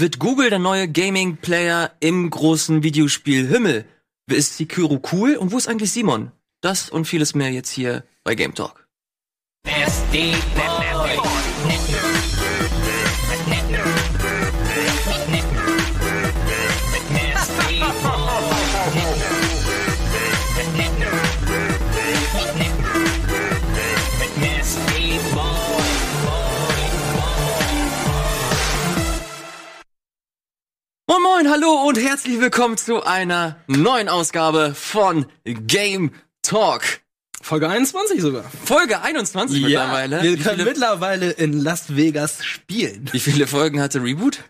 Wird Google der neue Gaming-Player im großen Videospiel Himmel? Ist Sekiro cool? Und wo ist eigentlich Simon? Das und vieles mehr jetzt hier bei Game Talk. Moin Moin, hallo und herzlich willkommen zu einer neuen Ausgabe von Game Talk. Folge 21 sogar. Folge 21 mittlerweile. Wir können viele, mittlerweile in Las Vegas spielen. wie viele Folgen hatte Reboot?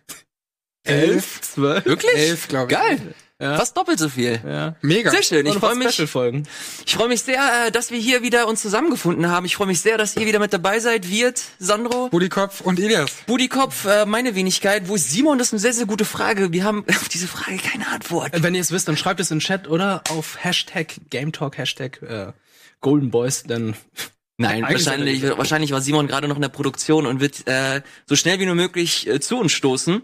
Elf, zwölf. Wirklich? Elf, glaube ich. Geil. Ja. Fast doppelt so viel. Ja. Mega. Sehr schön. Ich freue mich. Special-Folgen. Ich freue mich sehr, äh, dass wir hier wieder uns zusammengefunden haben. Ich freue mich sehr, dass ihr wieder mit dabei seid. Wirt, Sandro, Budikopf und Elias. Budikopf, äh, meine Wenigkeit. Wo ist Simon? Das ist eine sehr, sehr gute Frage. Wir haben auf diese Frage keine Antwort. Wenn ihr es wisst, dann schreibt es in den Chat oder auf Hashtag GameTalk, Hashtag äh, Golden Boys, dann Nein, Eigentlich wahrscheinlich, wahrscheinlich war Simon gerade noch in der Produktion und wird äh, so schnell wie nur möglich äh, zu uns stoßen.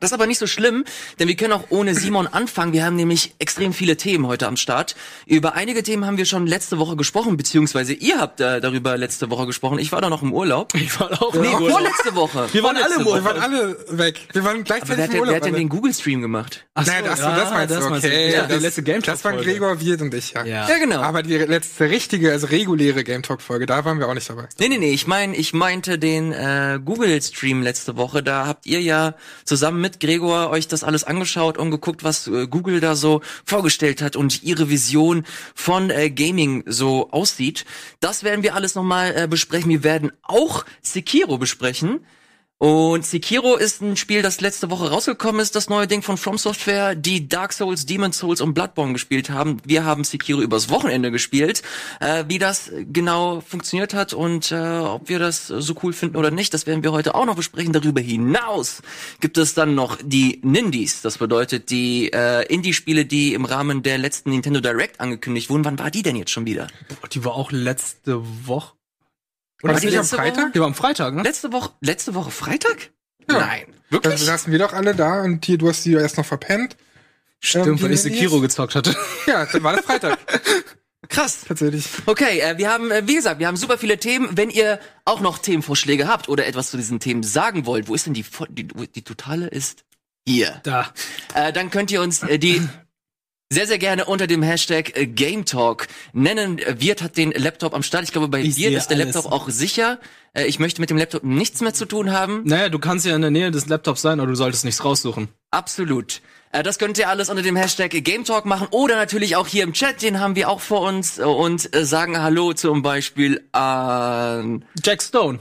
Das ist aber nicht so schlimm, denn wir können auch ohne Simon anfangen. Wir haben nämlich extrem viele Themen heute am Start. Über einige Themen haben wir schon letzte Woche gesprochen, beziehungsweise ihr habt äh, darüber letzte Woche gesprochen. Ich war da noch im Urlaub. ich war auch Nee, im Urlaub. vorletzte Woche. Wir waren Vorletzte alle im Woche. Wir waren alle weg. Wir waren Aber gleichzeitig wer hat, im Urlaub. wer hat denn den Google-Stream gemacht? Ach so, Naja, ach so, ja, das meinst du, meinst okay. Ja, das, die letzte Game Das waren Gregor, Wirt und ich, ja. Ja. Ja, genau. Aber die letzte richtige, also reguläre Game Talk Folge, da waren wir auch nicht dabei. Nee, nee, nee, ich mein, ich meinte den äh, Google-Stream letzte Woche. Da habt ihr ja zusammen mit Gregor euch das alles angeschaut und geguckt, was äh, Google da so vorgestellt hat und ihre Vision von äh, Gaming so aussieht. Das werden wir alles nochmal äh, besprechen. Wir werden auch Sekiro besprechen. Und Sekiro ist ein Spiel, das letzte Woche rausgekommen ist, das neue Ding von From Software, die Dark Souls, Demon Souls und Bloodborne gespielt haben. Wir haben Sekiro übers Wochenende gespielt. Äh, wie das genau funktioniert hat und äh, ob wir das so cool finden oder nicht, das werden wir heute auch noch besprechen. Darüber hinaus gibt es dann noch die Nindies. Das bedeutet die äh, Indie-Spiele, die im Rahmen der letzten Nintendo Direct angekündigt wurden. Wann war die denn jetzt schon wieder? Die war auch letzte Woche. War das die nicht am letzte Freitag? Woche? Die war am Freitag, ne? Letzte Woche, letzte Woche Freitag? Ja. Nein. Da Wirklich? saßen wir doch alle da und hier, du hast die erst noch verpennt. Stimmt, Ähm, weil ich Sekiro gezockt hatte. Ja, dann war das Freitag. Krass. Tatsächlich. Okay, äh, wir haben, äh, wie gesagt, wir haben super viele Themen. Wenn ihr auch noch Themenvorschläge habt oder etwas zu diesen Themen sagen wollt, wo ist denn die, die, die totale ist hier. Da. Äh, dann könnt ihr uns äh, die sehr, sehr gerne unter dem Hashtag äh, Game Talk nennen. Äh, Wirt hat den Laptop am Start. Ich glaube, bei Ich Wirt sehe ist der alles. Laptop auch sicher. Äh, ich möchte mit dem Laptop nichts mehr zu tun haben. Naja, du kannst ja in der Nähe des Laptops sein, aber du solltest nichts raussuchen. Absolut. Das könnt ihr alles unter dem Hashtag Game Talk machen oder natürlich auch hier im Chat, den haben wir auch vor uns und sagen Hallo zum Beispiel an Jack Stone.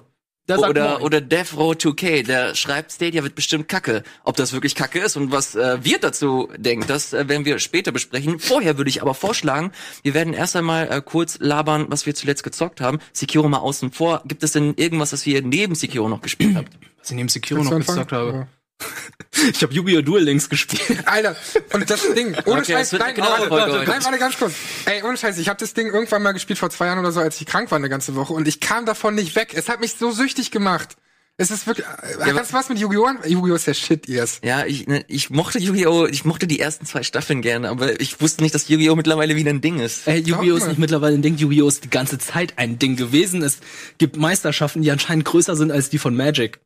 Der sagt oder Moin. oder Devro 2K, der schreibt Stadia wird bestimmt Kacke. Ob das wirklich Kacke ist und was äh, wir dazu denken, das äh, werden wir später besprechen. Vorher würde ich aber vorschlagen, wir werden erst einmal äh, kurz labern, was wir zuletzt gezockt haben. Sekiro mal außen vor. Gibt es denn irgendwas, was ihr neben Sekiro noch gespielt habt? was ich neben Sekiro noch anfangen? gezockt habe. Ich habe Yu-Gi-Oh! Duel Links gespielt. Alter, und das Ding, ohne Okay, Scheiß, nein, eine genaue warte, warte, nein, warte ganz kurz. Ey, ohne Scheiß, ich habe das Ding irgendwann mal gespielt vor zwei Jahren oder so, als ich krank war eine ganze Woche und ich kam davon nicht weg. Es hat mich so süchtig gemacht. Es ist wirklich, äh, aber- kannst du was mit Yu-Gi-Oh! an? Yu-Gi-Oh! ist der Shit, yes. Ja, ich, ne, ich mochte Yu-Gi-Oh! Ich mochte die ersten zwei Staffeln gerne, aber ich wusste nicht, dass Yu-Gi-Oh! mittlerweile wieder ein Ding ist. Ey, Yu-Gi-Oh! ist nicht mittlerweile ein Ding. Yu-Gi-Oh! ist die ganze Zeit ein Ding gewesen. Es gibt Meisterschaften, die anscheinend größer sind als die von Magic.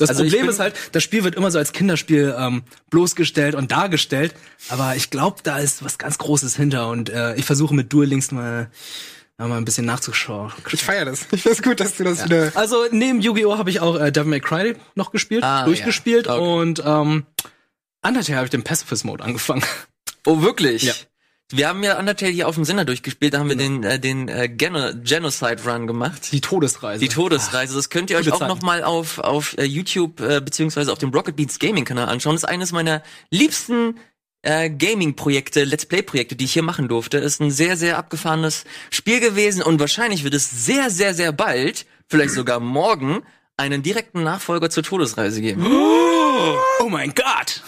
Das Also Problem ist halt, das Spiel wird immer so als Kinderspiel ähm, bloßgestellt und dargestellt. Aber ich glaube, da ist was ganz Großes hinter. Und äh, ich versuche mit Duel Links mal, mal ein bisschen nachzuschauen. Ich feier das. Ich find's gut, dass du das wieder. Also neben Yu-Gi-Oh! habe ich auch äh, Devil May Cry noch gespielt, Ah, durchgespielt ja. Okay. und ähm, Undertale habe ich den Pacifist Mode angefangen. Oh, wirklich? Ja. Wir haben ja Undertale hier auf dem Sender durchgespielt, da haben wir den, äh, den äh, Geno Genocide Run gemacht. Die Todesreise. Die Todesreise, das könnt ihr euch auch Zeiten. noch mal auf, auf äh, YouTube äh, beziehungsweise auf dem Rocket Beats Gaming Kanal anschauen. Das ist eines meiner liebsten äh, Gaming-Projekte, Let's Play-Projekte, die ich hier machen durfte. Ist ein sehr, sehr abgefahrenes Spiel gewesen und wahrscheinlich wird es sehr, sehr, sehr bald, vielleicht sogar morgen, einen direkten Nachfolger zur Todesreise geben. Oh mein Gott!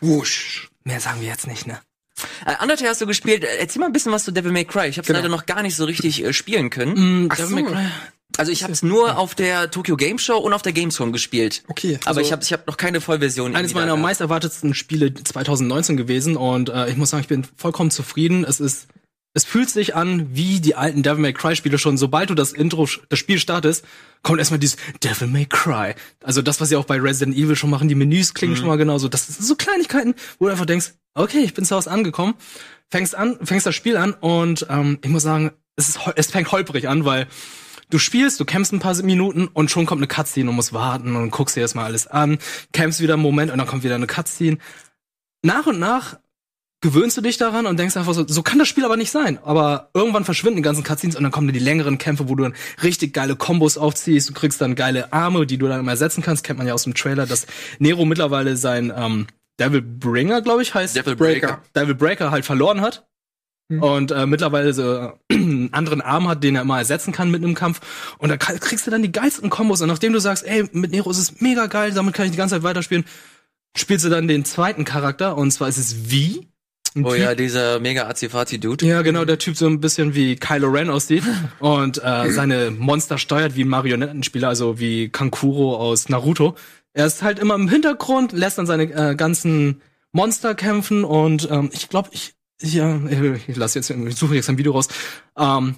Wusch. Mehr sagen wir jetzt nicht, ne? Äh, Undertale hast du gespielt. Äh, Erzähl mal ein bisschen was zu Devil May Cry. Ich habe Genau. leider noch gar nicht so richtig äh, spielen können. Ach Devil so. May Cry. Also ich habe es nur auf der Tokyo Game Show und auf der Gamescom gespielt. Okay, aber also- ich habe ich hab noch keine Vollversion. Eines meiner meist erwartetsten Spiele 2019 gewesen und äh, ich muss sagen, ich bin vollkommen zufrieden. Es ist, es fühlt sich an wie die alten Devil May Cry Spiele schon. Sobald du das Intro, das Spiel startest, kommt erstmal dieses Devil May Cry. Also das, was sie auch bei Resident Evil schon machen, die Menüs klingen schon mal genauso. Das sind so Kleinigkeiten, wo du einfach denkst, okay, ich bin zu Hause angekommen, fängst an, fängst das Spiel an und ähm, ich muss sagen, es ist, es fängt holprig an, weil Du spielst, du kämpfst ein paar Minuten und schon kommt eine Cutscene und musst warten und guckst dir erstmal alles an, kämpfst wieder einen Moment und dann kommt wieder eine Cutscene. Nach und nach gewöhnst du dich daran und denkst einfach so, so kann das Spiel aber nicht sein. Aber irgendwann verschwinden die ganzen Cutscenes und dann kommen dann die längeren Kämpfe, wo du dann richtig geile Kombos aufziehst, du kriegst dann geile Arme, die du dann immer ersetzen kannst, kennt man ja aus dem Trailer, dass Nero mittlerweile sein ähm, Devil Bringer, glaube ich, heißt. Devil Breaker. Devil Breaker halt verloren hat. Und äh, mittlerweile so äh, einen anderen Arm hat, den er immer ersetzen kann mit einem Kampf. Und da kriegst du dann die geilsten Kombos. Und nachdem du sagst, ey, mit Nero ist es mega geil, damit kann ich die ganze Zeit weiterspielen, spielst du dann den zweiten Charakter. Und zwar ist es V. Oh Typ- ja, dieser mega Azifazi-Dude. ja, genau, der Typ so ein bisschen wie Kylo Ren aussieht und äh, seine Monster steuert wie ein Marionettenspieler, also wie Kankuro aus Naruto. Er ist halt immer im Hintergrund, lässt dann seine äh, ganzen Monster kämpfen und ähm, ich glaube, ich, ich, ja, ich lasse jetzt, ich suche jetzt ein Video raus. Ähm,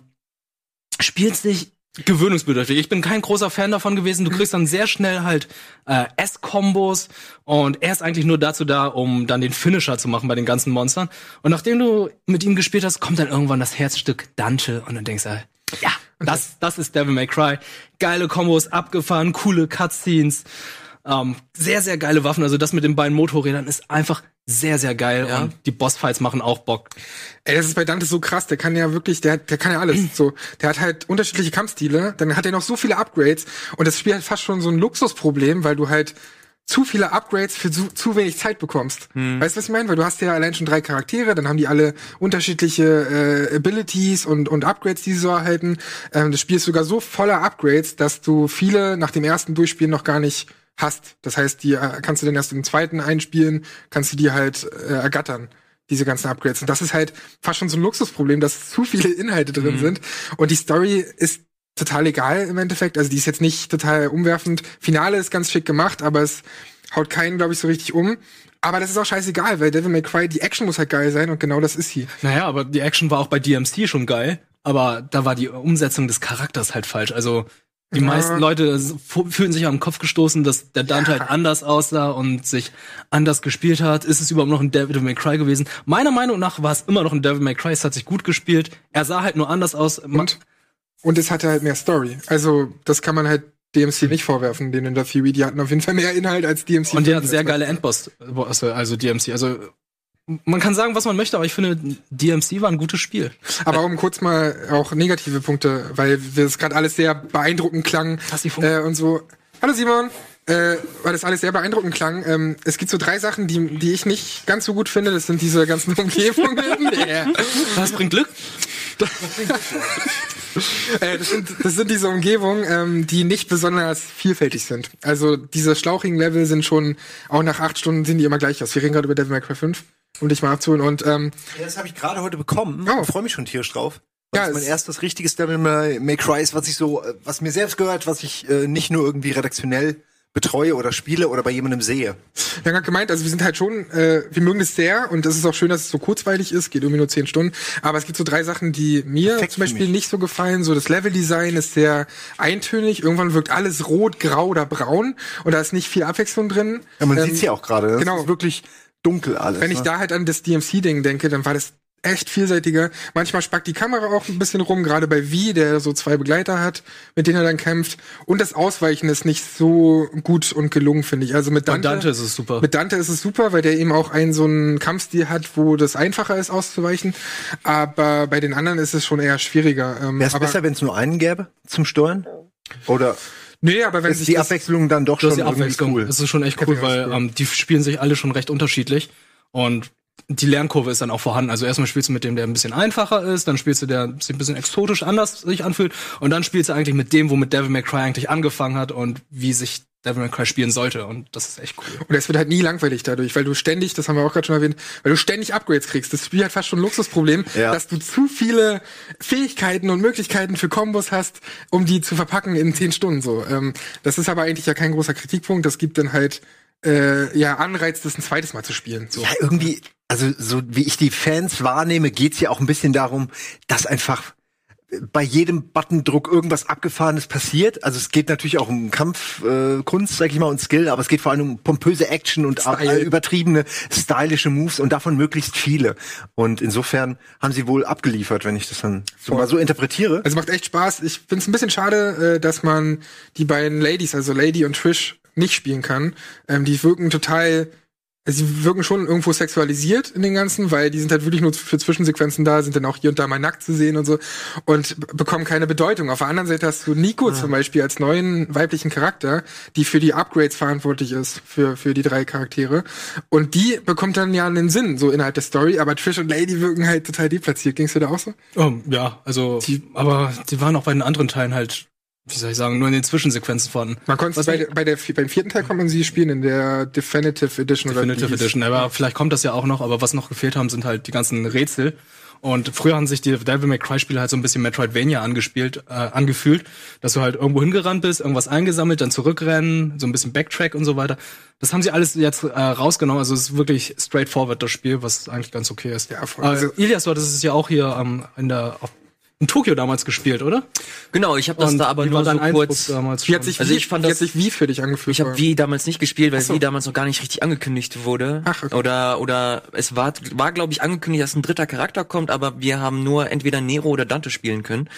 spielt sich gewöhnungsbedürftig. Ich bin kein großer Fan davon gewesen. Du kriegst dann sehr schnell halt äh, S-Kombos und er ist eigentlich nur dazu da, um dann den Finisher zu machen bei den ganzen Monstern. Und nachdem du mit ihm gespielt hast, kommt dann irgendwann das Herzstück Dante und dann denkst du, ja, das, das ist Devil May Cry. Geile Kombos, abgefahren, coole Cutscenes, ähm, sehr, sehr geile Waffen. Also das mit den beiden Motorrädern ist einfach sehr, sehr geil Ja. und die Bossfights machen auch Bock. Ey, das ist bei Dante so krass, der kann ja wirklich, der, der kann ja alles. So, der hat halt unterschiedliche Kampfstile, dann hat er noch so viele Upgrades und das Spiel hat fast schon so ein Luxusproblem, weil du halt zu viele Upgrades für zu, zu wenig Zeit bekommst. Weißt du, was ich meine? Weil du hast ja allein schon drei Charaktere, dann haben die alle unterschiedliche äh, Abilities und, und Upgrades, die sie so erhalten. Ähm, das Spiel ist sogar so voller Upgrades, dass du viele nach dem ersten Durchspielen noch gar nicht hast. Das heißt, die äh, kannst du dann erst im zweiten einspielen, kannst du die halt äh, ergattern diese ganzen Upgrades. Und das ist halt fast schon so ein Luxusproblem, dass zu viele Inhalte drin sind. Und die Story ist total egal im Endeffekt. Also die ist jetzt nicht total umwerfend. Finale ist ganz schick gemacht, aber es haut keinen, glaube ich, so richtig um. Aber das ist auch scheißegal, weil Devil May Cry, die Action muss halt geil sein und genau das ist sie. Naja, aber die Action war auch bei DMC schon geil, aber da war die Umsetzung des Charakters halt falsch. Also die Ja. meisten Leute fühlen sich am Kopf gestoßen, dass der Dante halt anders aussah und sich anders gespielt hat. Ist es überhaupt noch ein Devil May Cry gewesen? Meiner Meinung nach war es immer noch ein Devil May Cry. Es hat sich gut gespielt. Er sah halt nur anders aus. Und, und es hatte halt mehr Story. Also das kann man halt DMC nicht vorwerfen, denen in der Theory. Die hatten auf jeden Fall mehr Inhalt als DMC. Und die hatten 5. sehr geile Endboss, also DMC. Also man kann sagen, was man möchte, aber ich finde, DMC war ein gutes Spiel. Aber um kurz mal auch negative Punkte, weil wir es gerade alles sehr beeindruckend klang äh, und so. Hallo Simon, äh, weil das alles sehr beeindruckend klang. Ähm, es gibt so drei Sachen, die, die ich nicht ganz so gut finde. Das sind diese ganzen Umgebungen. yeah. Das bringt Glück. äh, das, sind, das sind diese Umgebungen, ähm, die nicht besonders vielfältig sind. Also diese schlauchigen Level sind schon, auch nach acht Stunden sind die immer gleich aus. Wir reden gerade über Devil May Cry 5, um dich mal abzuholen. Und ähm, Ja, das habe ich gerade heute bekommen. Oh. Ich freue mich schon tierisch drauf. Ja, das mein es- erstes richtiges Devil May, Cry ist, was ich so, äh, was mir selbst gehört, was ich äh, nicht nur irgendwie redaktionell betreue oder spiele oder bei jemandem sehe. Wir haben gerade gemeint, also wir sind halt schon, äh, wir mögen es sehr und es ist auch schön, dass es so kurzweilig ist, geht irgendwie nur zehn Stunden. Aber es gibt so drei Sachen, die mir Perfekt zum Beispiel nicht so gefallen. So das Leveldesign ist sehr eintönig. Irgendwann wirkt alles rot, grau oder braun und da ist nicht viel Abwechslung drin. Ja, man Ähm, sieht's ja auch gerade. Das genau. ist wirklich dunkel alles. Wenn ich ne? da halt an das DMC-Ding denke, dann war das echt vielseitiger. Manchmal spackt die Kamera auch ein bisschen rum, gerade bei V, der so zwei Begleiter hat, mit denen er dann kämpft. Und das Ausweichen ist nicht so gut und gelungen, finde ich. Also mit Bei Dante, Dante ist es super. mit Dante ist es super, weil der eben auch einen so einen Kampfstil hat, wo das einfacher ist auszuweichen. Aber bei den anderen ist es schon eher schwieriger. Ähm, Wäre es besser, wenn es nur einen gäbe zum Steuern? Oder Nee, aber wenn ist sich die das, Abwechslung dann doch schon ist die Abwechslung. cool? Das ist schon echt cool, weil cool. ähm, die spielen sich alle schon recht unterschiedlich und die Lernkurve ist dann auch vorhanden. Also erstmal spielst du mit dem, der ein bisschen einfacher ist, dann spielst du der sich ein bisschen exotisch anders sich anfühlt und dann spielst du eigentlich mit dem, womit Devil May Cry eigentlich angefangen hat und wie sich Devil May Cry spielen sollte. Und das ist echt cool. Und es wird halt nie langweilig dadurch, weil du ständig, das haben wir auch gerade schon erwähnt, weil du ständig Upgrades kriegst. Das Spiel hat fast schon ein Luxusproblem, Ja. dass du zu viele Fähigkeiten und Möglichkeiten für Kombos hast, um die zu verpacken in zehn Stunden so. Ähm, das ist aber eigentlich ja kein großer Kritikpunkt. Das gibt dann halt äh, ja Anreiz, das ein zweites Mal zu spielen. So. Ja, irgendwie, also so wie ich die Fans wahrnehme, geht's ja auch ein bisschen darum, dass einfach bei jedem Buttondruck irgendwas Abgefahrenes passiert. Also es geht natürlich auch um Kampfkunst, äh, sag ich mal, und Skill, aber es geht vor allem um pompöse Action und Style. übertriebene, stylische Moves und davon möglichst viele. Und insofern haben sie wohl abgeliefert, wenn ich das dann so mal so interpretiere. Also macht echt Spaß. Ich finde es ein bisschen schade, äh, dass man die beiden Ladies, also Lady und Trish, nicht spielen kann. Ähm, die wirken total, sie wirken schon irgendwo sexualisiert in den ganzen, weil die sind halt wirklich nur für Zwischensequenzen da, sind dann auch hier und da mal nackt zu sehen und so und bekommen keine Bedeutung. Auf der anderen Seite hast du Nico zum Beispiel als neuen weiblichen Charakter, die für die Upgrades verantwortlich ist, für, für die drei Charaktere. Und die bekommt dann ja einen Sinn, so innerhalb der Story, aber Trish und Lady wirken halt total deplatziert. Ging's dir da auch so? Oh, ja, also, Die- aber die waren auch bei den anderen Teilen halt, wie soll ich sagen, nur in den Zwischensequenzen von. Man konnte bei, bei der beim vierten Teil konnte man sie spielen in der Definitive Edition oder Definitive hieß. Edition. Aber vielleicht kommt das ja auch noch, aber was noch gefehlt haben, sind halt die ganzen Rätsel. Und früher haben sich die Devil May Cry Spiele halt so ein bisschen Metroidvania angespielt, äh, angefühlt, dass du halt irgendwo hingerannt bist, irgendwas eingesammelt, dann zurückrennen, so ein bisschen Backtrack und so weiter. Das haben sie alles jetzt äh, rausgenommen, also es ist wirklich straightforward das Spiel, was eigentlich ganz okay ist. Ja, voll. Äh, Also- Ilias, du hattest es ja auch hier ähm, in der auf, in Tokio damals gespielt, oder? Genau, ich habe das Und da aber nur so Eindruck kurz. damals Wie hat sich, Also wie, ich fand wie das- hat sich wie für dich angefühlt? Ich habe Wie damals nicht gespielt, weil so. Wie damals noch gar nicht richtig angekündigt wurde. Ach, okay. Oder oder es war war glaube ich angekündigt, dass ein dritter Charakter kommt, aber wir haben nur entweder Nero oder Dante spielen können.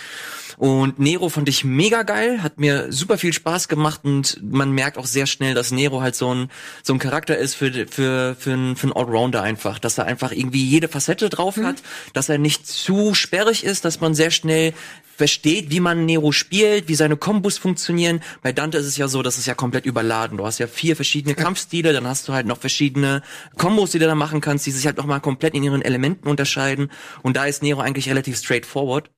Und Nero fand ich mega geil, hat mir super viel Spaß gemacht und man merkt auch sehr schnell, dass Nero halt so ein so ein Charakter ist für für für einen für einen Allrounder einfach, dass er einfach irgendwie jede Facette drauf Mhm. hat, dass er nicht zu sperrig ist, dass man sehr schnell versteht, wie man Nero spielt, wie seine Kombos funktionieren. Bei Dante ist es ja so, dass es ja komplett überladen. Du hast ja vier verschiedene Kampfstile, dann hast du halt noch verschiedene Kombos, die du da machen kannst, die sich halt noch mal komplett in ihren Elementen unterscheiden. Und da ist Nero eigentlich relativ straightforward.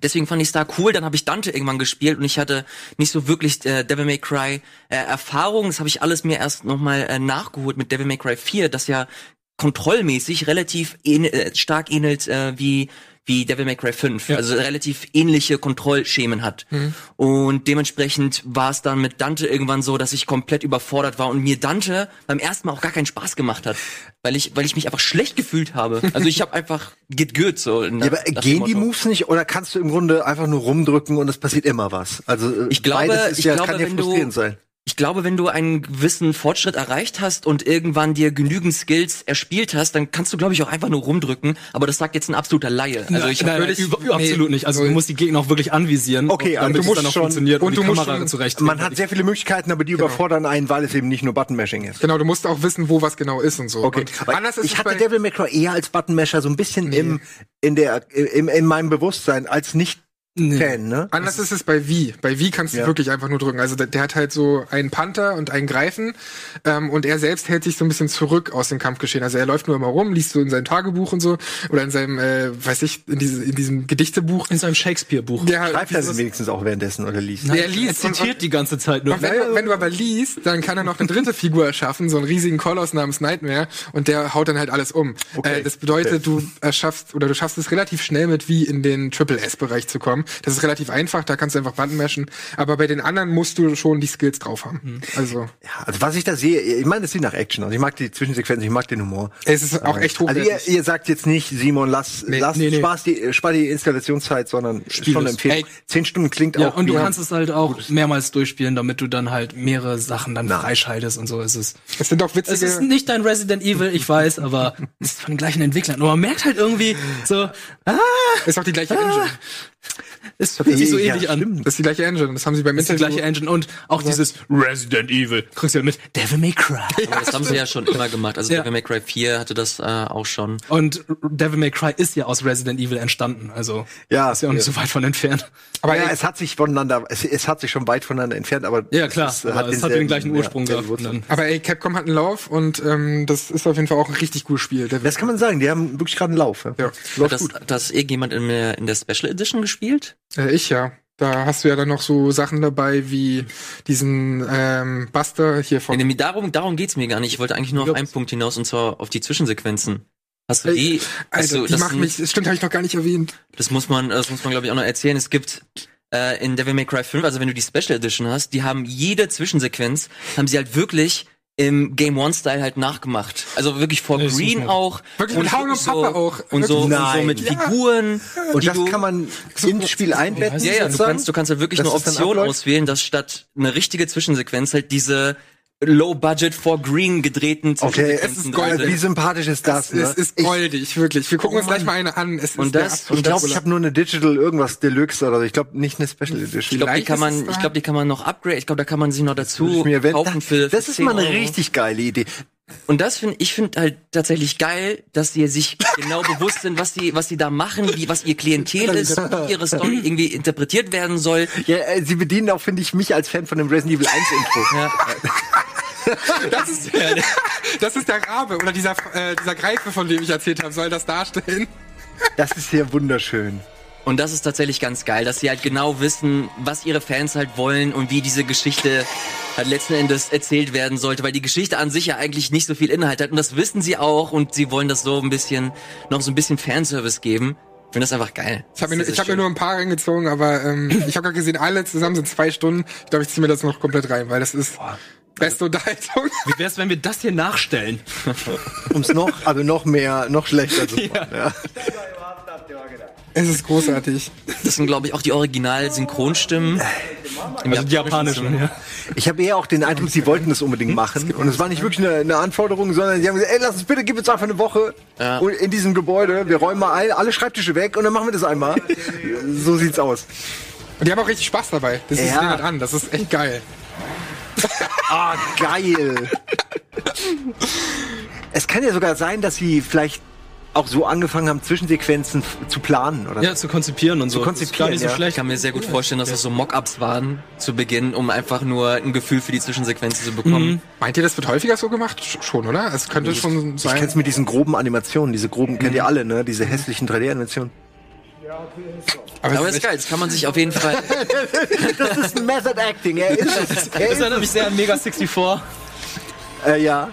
Deswegen fand ich da cool. Dann habe ich Dante irgendwann gespielt und ich hatte nicht so wirklich äh, Devil May Cry äh, Erfahrung. Das habe ich alles mir erst noch mal äh, nachgeholt mit Devil May Cry 4, das ja kontrollmäßig relativ ähn äh, stark ähnelt äh, wie wie Devil May Cry 5, also relativ ähnliche Kontrollschemen hat. Und dementsprechend war es dann mit Dante irgendwann so, dass ich komplett überfordert war und mir Dante beim ersten Mal auch gar keinen Spaß gemacht hat, weil ich weil ich mich einfach schlecht gefühlt habe. Also ich habe einfach get good so. Ja, aber gehen die Moves nicht oder kannst du im Grunde einfach nur rumdrücken und es passiert immer was? Also äh, Ich glaube, ich ja, glaube, kann ja wenn du- frustrierend sein. Ich glaube, wenn du einen gewissen Fortschritt erreicht hast und irgendwann dir genügend Skills erspielt hast, dann kannst du, glaube ich, auch einfach nur rumdrücken. Aber das sagt jetzt ein absoluter Laie. Also ich nein, hab, nein, über, nee, absolut nicht. Also du musst die Gegner auch wirklich anvisieren, Okay, also damit du es musst dann auch schon- funktioniert und, und die du musst Kamera schon- zurecht. Man hat sehr viele Möglichkeiten, aber die überfordern einen, weil es eben nicht nur Button-Mashing ist. Genau, du musst auch wissen, wo was genau ist und so. Okay, Und anders ist ich es hatte Devil May Cry eher als Button-Masher so ein bisschen im, in der, im, in meinem Bewusstsein als nicht Fan, ne? Anders ist es bei Wie. Bei Wie kannst du Ja. wirklich einfach nur drücken. Also der, der hat halt so einen Panther und einen Greifen ähm, und er selbst hält sich so ein bisschen zurück aus dem Kampfgeschehen. Also er läuft nur immer rum, liest so in seinem Tagebuch und so oder in seinem, äh, weiß ich, in, diese, in diesem Gedichtebuch. in seinem Shakespeare-Buch. Der, Schreibt er wenigstens auch währenddessen oder liest? der Er liest und, zitiert die ganze Zeit nur. und wenn, du, wenn du aber liest, dann kann er noch eine dritte Figur erschaffen, so einen riesigen Koloss namens Nightmare, und der haut dann halt alles um. Okay. Äh, das bedeutet, du erschaffst oder du schaffst es relativ schnell mit wie in den Triple S-Bereich zu kommen. Das ist relativ einfach, da kannst du einfach Button mashen. Aber bei den anderen musst du schon die Skills drauf haben. Also Ja, also was ich da sehe, ich meine, das sieht nach Action aus. Ich mag die Zwischensequenzen, ich mag den Humor. es ist auch echt Also hochwertig. ihr, ihr sagt jetzt nicht, Simon, lass, lass nee, nee. Spaß die, spar die Installationszeit, sondern Spiel schon empfehlen. Ey. Zehn Stunden klingt Ja, auch. und du kannst es halt auch mehrmals durchspielen, damit du dann halt mehrere Sachen dann Nein. freischaltest und so ist es. es sind auch Es ist witzige. nicht dein Resident Evil, ich weiß, aber es ist von den gleichen Entwicklern. Und man merkt halt irgendwie so, ah, Ist auch die gleiche Engine. Es fühlt sich so Ja, ähnlich an. stimmt. Das ist die gleiche Engine. Das haben sie beim Das ist die gleiche Engine und auch dieses Resident Evil. Kriegst du ja mit Devil May Cry. aber das haben sie ja schon immer gemacht. Also Ja. Devil May Cry 4 hatte das äh, auch schon. Und Devil May Cry ist ja aus Resident Evil entstanden, also Ja, ist ja auch nicht ja. so weit von entfernt. Aber ja, ey, es hat sich voneinander, es, es hat sich schon weit voneinander entfernt, aber Ja, klar, es, aber es hat den gleichen Ursprung ja, gehabt. Aber ey, Capcom hat einen Lauf und ähm, das ist auf jeden Fall auch ein richtig gutes Spiel. Der Das kann man sagen, die haben wirklich gerade einen Lauf. Ja. ja. Hat das, hat das irgendjemand in der, in der Special Edition gespielt? Äh, ich ja. Da hast du ja dann noch so Sachen dabei wie diesen ähm, Buster hier von. Nee, darum, darum geht's mir gar nicht. Ich wollte eigentlich nur auf einen Punkt hinaus und zwar auf die Zwischensequenzen. Hast du Ey, die? hast Also, du, die das, machen mich, das stimmt, habe ich noch gar nicht erwähnt. das muss man, das muss man glaube ich auch noch erzählen. Es gibt äh, in Devil May Cry 5, also wenn du die Special Edition hast, die haben jede Zwischensequenz, haben sie halt wirklich im Game One Style halt nachgemacht. Also wirklich vor Ja, das Green auch. Wirklich mit Hauen und so, Pappe auch. Und so, und so mit Ja. Figuren. Und die das du, kann man ins Spiel einbetten. Ja, ja, du kannst, du kannst halt wirklich Dass eine Option auswählen, dass statt eine richtige Zwischensequenz halt diese Low-Budget for Green gedrehten Okay, es ist drin Gold. sind. Wie sympathisch ist das? Es ist, ist Ich- goldig, wirklich. Wir gucken Oh uns gleich Mann. mal eine an. Es Und ist das- Ich glaube, ich habe nur eine Digital irgendwas Deluxe oder so. Ich glaube nicht eine Special Edition. Ich glaube, die kann ist man, es ich glaube, die kann man noch upgrade. Ich glaube, da kann man sie noch dazu Ich mir wenn, kaufen für, für das ist 10 mal eine Euro. richtig geile Idee. Und das finde ich finde halt tatsächlich geil, dass sie sich genau bewusst sind, was sie was sie da machen, wie was ihr Klientel ist, wie ihre Story irgendwie interpretiert werden soll. Ja, äh, sie bedienen auch, finde ich, mich als Fan von dem Resident Evil 1 Intro. Ja, Das ist, das ist der Rabe oder dieser, äh, dieser Greife, von dem ich erzählt habe, soll das darstellen. Das ist hier wunderschön. Und das ist tatsächlich ganz geil, dass sie halt genau wissen, was ihre Fans halt wollen und wie diese Geschichte halt letzten Endes erzählt werden sollte, weil die Geschichte an sich ja eigentlich nicht so viel Inhalt hat und das wissen sie auch und sie wollen das so ein bisschen, noch so ein bisschen Fanservice geben. Ich finde das einfach geil. Ich habe mir, ich hab mir nur ein paar reingezogen, aber ähm, ich habe gerade gesehen, alle zusammen sind zwei Stunden. Ich glaube, ich ziehe mir das noch komplett rein, weil das ist beste Unterhaltung. Wie wär's, wenn wir das hier nachstellen? Um's noch, also noch mehr, noch schlechter zu machen. Ja. Es ist großartig. Das sind, glaube ich, auch die Original-Synchronstimmen. Im Also die japanischen, ja. Ich habe eher auch den Eindruck, sie wollten das unbedingt machen. Und es war nicht wirklich eine, eine Anforderung, sondern sie haben gesagt, ey, lass uns bitte, gib uns einfach eine Woche Ja. in diesem Gebäude. Wir räumen mal ein, alle Schreibtische weg und dann machen wir das einmal. so sieht's aus. Und die haben auch richtig Spaß dabei. Das ist Ja. ja. an. Das ist echt geil. Ah, geil. es kann ja sogar sein, dass sie vielleicht auch so angefangen haben, Zwischensequenzen zu planen oder Ja, zu konzipieren und so. konzipieren, ist gar nicht so ja. Ich schlecht. kann mir sehr gut vorstellen, dass das so Mockups waren zu Beginn, um einfach nur ein Gefühl für die Zwischensequenzen zu bekommen. Meint ihr, das wird häufiger so gemacht? Sch- Schon, oder? Es könnte schon Ich sein. kenn's mit diesen groben Animationen, diese groben, kennt ihr alle, ne? Diese hässlichen 3D-Animationen. Aber Aber es das ist geil, das kann man sich auf jeden Fall. Das ist ein Method Acting, er ist es. Er Das ist erinnert mich sehr an Mega 64. Äh, ja.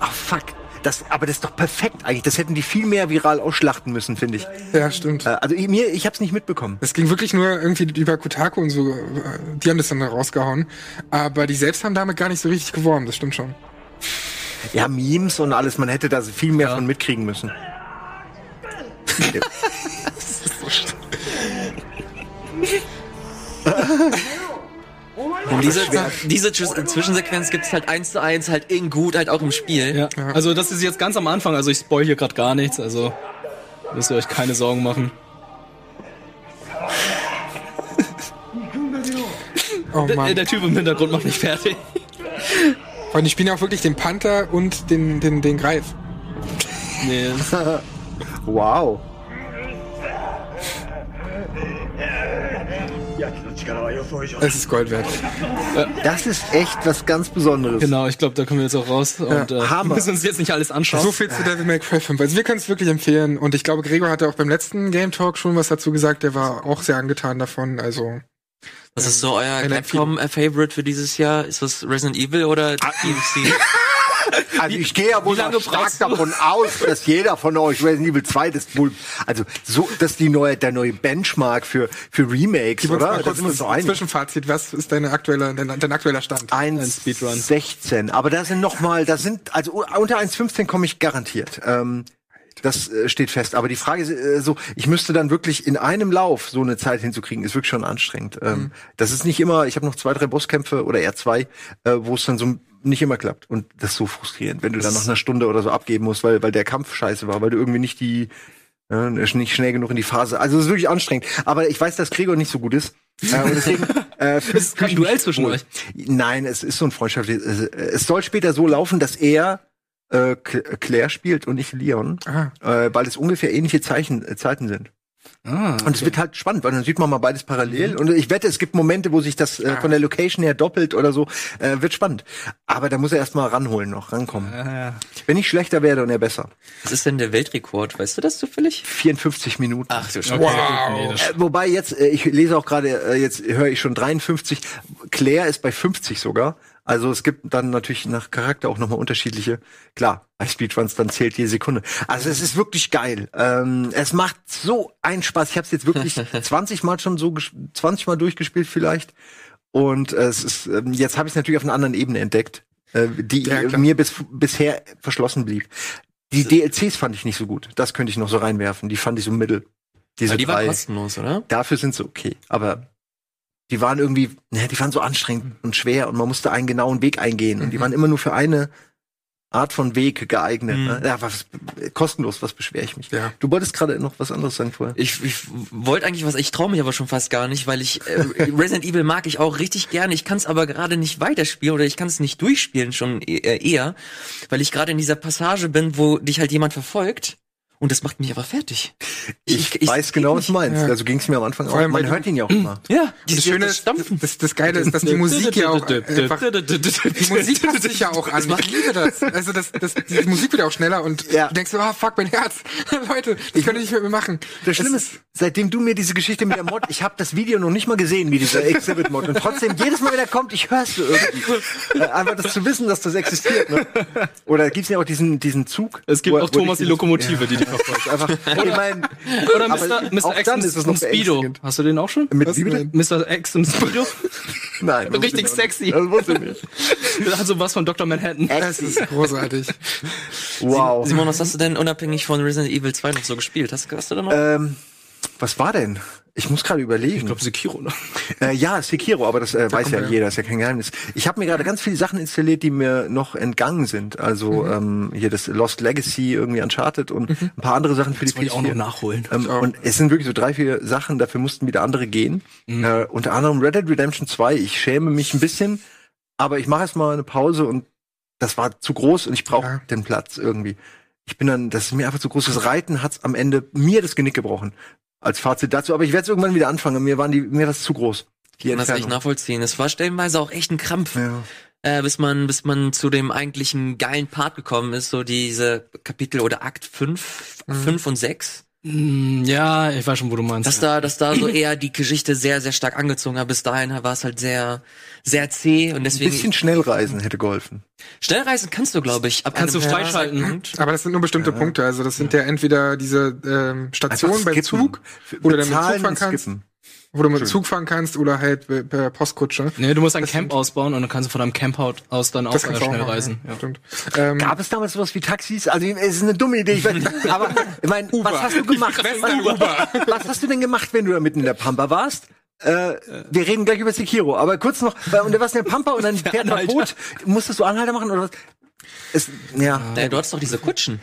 Ach, fuck. Das, aber das ist doch perfekt eigentlich. Das hätten die viel mehr viral ausschlachten müssen, finde ich. Ja, stimmt. Äh, also ich- mir, ich hab's nicht mitbekommen. Es ging wirklich nur irgendwie über Kotaku und so. Die haben das dann rausgehauen. Aber die selbst haben damit gar nicht so richtig geworben. Das stimmt schon. Ja, Memes und alles, man hätte da viel mehr von mitkriegen müssen. Und diese, diese Zwisch- Zwischensequenz gibt's halt eins zu eins halt in gut, halt auch im Spiel. Ja. Also das ist jetzt ganz am Anfang, also ich spoil hier gerade gar nichts, also müsst ihr euch keine Sorgen machen. Oh Der, Mann. der Typ im Hintergrund macht mich fertig. Und die spielen ja auch wirklich den Panther und den, den, den Greif. Nee, Wow. Es ist Gold wert. Das ist echt was ganz Besonderes. genau, ich glaube, da kommen wir jetzt auch raus. Und äh, Hammer. wir müssen uns jetzt nicht alles anschauen. So viel zu Devil May Cry 5. Also wir können es wirklich empfehlen. Und ich glaube, Gregor hatte auch beim letzten Game Talk schon was dazu gesagt. Der war auch sehr angetan davon. Also Was ist so euer Capcom-Favorite für dieses Jahr? Ist das Resident Evil oder DMC? Also ich gehe ja wohl stark davon aus, dass jeder von euch Resident Evil 2 das wohl, also so, das ist die neue, der neue Benchmark für, für Remakes, gib uns oder? mal kurz uns ein so einig. Zwischenfazit. Was ist deine aktuelle, dein, dein aktueller Stand? 1,16. Aber da sind noch mal, da sind, also unter 1,15 komme ich garantiert. Ähm, das äh, steht fest. Aber die Frage ist äh, so, ich müsste dann wirklich in einem Lauf so eine Zeit hinzukriegen, ist wirklich schon anstrengend. Ähm, Das ist nicht immer, ich habe noch zwei, drei Bosskämpfe oder eher zwei, äh, wo es dann so nicht immer klappt. Und das ist so frustrierend, wenn du dann noch eine Stunde oder so abgeben musst, weil, weil der Kampf scheiße war, weil du irgendwie nicht die, äh, nicht schnell genug in die Phase. Also es ist wirklich anstrengend. Aber ich weiß, dass Gregor nicht so gut ist. Äh, und deswegen, äh, fühl- ist kein Duell zwischen euch. Nein, es ist so ein freundschaftliches. Es, es soll später so laufen, dass er äh, Cl- Claire spielt und nicht Leon, Aha. äh, weil es ungefähr ähnliche Zeichen, äh, Zeiten sind. Ah, Und es wird halt spannend, weil dann sieht man mal beides parallel. Und ich wette, es gibt Momente, wo sich das äh, von der Location her doppelt oder so. Äh, wird spannend. Aber da muss er erst mal ranholen noch, rankommen. Ah, Wenn ich schlechter werde und er besser. Was ist denn der Weltrekord? Weißt du das zufällig? 54 Minuten. Ach du okay. Scheiße. Wow. Das Äh, wobei jetzt, äh, ich lese auch gerade, äh, jetzt höre ich schon 53. Claire ist bei 50 sogar. Also es gibt dann natürlich nach Charakter auch nochmal unterschiedliche. Klar, bei Speedruns dann zählt jede Sekunde. Also es ist wirklich geil. Ähm, es macht so einen Spaß. Ich habe es jetzt wirklich 20 Mal schon so, ges- 20 Mal durchgespielt vielleicht. Und äh, es ist, ähm, jetzt habe ich es natürlich auf einer anderen Ebene entdeckt, äh, die Ja, mir bis, bisher verschlossen blieb. Die DLCs fand ich nicht so gut. Das könnte ich noch so reinwerfen. Die fand ich so mittel. Diese die drei. kostenlos, oder? Dafür sind sie okay. Aber die waren irgendwie, ne, die waren so anstrengend und schwer und man musste einen genauen Weg eingehen. Und die waren immer nur für eine Art von Weg geeignet. Mhm. Ne? Ja, was, kostenlos, was beschwere ich mich? Ja. Du wolltest gerade noch was anderes sagen vorher. Ich, ich wollte eigentlich was, ich traue mich aber schon fast gar nicht, weil ich äh, Resident Evil mag ich auch richtig gerne. Ich kann es aber gerade nicht weiterspielen oder ich kann es nicht durchspielen schon äh, eher, weil ich gerade in dieser Passage bin, wo dich halt jemand verfolgt und das macht mich aber fertig. Ich, weiß genau, was du meinst. Ja. Also ging es mir am Anfang Vor auch. Man hört ihn ja auch immer. Ja, Das dieses Schöne das ist, Stampfen. das, das Geile ist, dass die Musik ja auch einfach, die Musik passt sich ja auch an. Ich liebe das. Also das, das, die Musik wird ja auch schneller und Ja. du denkst so, ah, fuck, mein Herz. Leute, das könnt ihr nicht mit mir machen. Das Schlimme ist, seitdem du mir diese Geschichte mit der Mod, ich habe das Video noch nicht mal gesehen, wie dieser Exhibit-Mod. Und trotzdem, jedes Mal, wenn er kommt, ich hör's so irgendwie. Äh, einfach das zu wissen, dass das existiert. Ne? Oder gibt's ja auch diesen, diesen Zug? Es gibt wo- auch wo Thomas die Lokomotive, die Einfach, ich mein, Oder Mr. X im, Speedo. Hast du den auch schon? mit Was? Mr. X im Speedo? Nein. Richtig sexy. Das wusste ich nicht. Also was von Dr. Manhattan. Das ist großartig. Wow. Simon, was hast du denn unabhängig von Resident Evil 2 noch so gespielt? Hast, hast du da noch? Ähm, was war denn? Ich muss gerade überlegen. Ich glaube Sekiro, ne? Äh, ja, Sekiro, aber das äh, weiß ja er. jeder, ist ja kein Geheimnis. Ich habe mir gerade ganz viele Sachen installiert, die mir noch entgangen sind. Also ähm, hier das Lost Legacy, irgendwie Uncharted und ein paar andere Sachen für die wollte ich auch noch PS4. nachholen. Ähm, und es sind wirklich so drei, vier Sachen, dafür mussten wieder andere gehen. Äh, unter anderem Red Dead Redemption 2. Ich schäme mich ein bisschen, aber ich mache jetzt mal eine Pause und das war zu groß und ich brauche Ja. den Platz irgendwie. Ich bin dann, das ist mir einfach zu groß. Das Reiten hat's am Ende mir das Genick gebrochen. Als Fazit dazu, aber ich werde es irgendwann wieder anfangen. Mir waren die, mir das zu groß. Die Ich kann das Entfernung. nachvollziehen. Es war stellenweise auch echt ein Krampf, Ja. äh, bis man, bis man zu dem eigentlichen geilen Part gekommen ist, so diese Kapitel oder Akt 5, 5 und 6. Mm, Ja, ich weiß schon, wo du meinst. Dass da, dass da so eher die Geschichte sehr, sehr stark angezogen hat. Bis dahin war es halt sehr, sehr zäh und Ein deswegen. bisschen Schnellreisen hätte geholfen. Schnellreisen kannst du, glaube ich, ab Kannst du freischalten. Aber das sind nur bestimmte Punkte. Also das sind ja entweder diese ähm, Stationen beim Zug, wo du dann mit Zug Bezahlen fahren und kannst, skippen. Wo du mit Zug fahren kannst oder halt per- Postkutsche. Nee, du musst ein Das Camp ausbauen und dann kannst du von deinem Campout aus dann auch äh, auch schnell machen, reisen. Ja. Ja. Stimmt. Ähm, Gab es damals sowas wie Taxis? Also es ist eine dumme Idee, ich weiß, aber ich meine, was hast du gemacht? Was, was hast du denn gemacht, wenn du da mitten in der Pampa warst? Äh, wir reden gleich über Sekiro, aber kurz noch, weil, und du warst in der Pampa und dann fährt ein. Boot. Musstest du Anhalter machen oder was? Es, ja. Naja, du hattest doch diese Kutschen.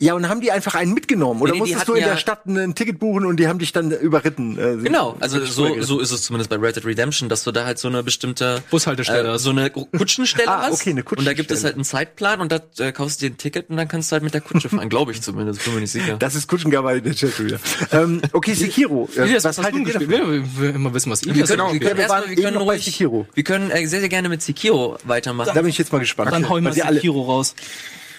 Ja, und haben die einfach einen mitgenommen? Oder Nee, nee, musstest du in der ja- Stadt ein Ticket buchen und die haben dich dann überritten? Äh, Genau, also so, so ist es zumindest bei Red Dead Redemption, dass du da halt so eine bestimmte Bushaltestelle äh, hast. so eine Kutschenstelle Ah, hast. okay, eine Und da gibt es Kutschenstelle. halt einen Zeitplan und da äh, kaufst du dir ein Ticket und dann kannst du halt mit der Kutsche fahren, glaube ich zumindest, bin mir nicht sicher. Das ist Kutschengabal in der Chat wieder. ähm, okay, Sekiro. Äh, Elias, was was hast du haltet denn ihr? Wir will immer wissen, was wir Elias können, genau. wir können, wir waren wir können ruhig, Sekiro. wir können äh, sehr, sehr gerne mit Sekiro weitermachen. Da bin ich jetzt mal gespannt. Dann hau ich mal Weil die alle- Sekiro raus.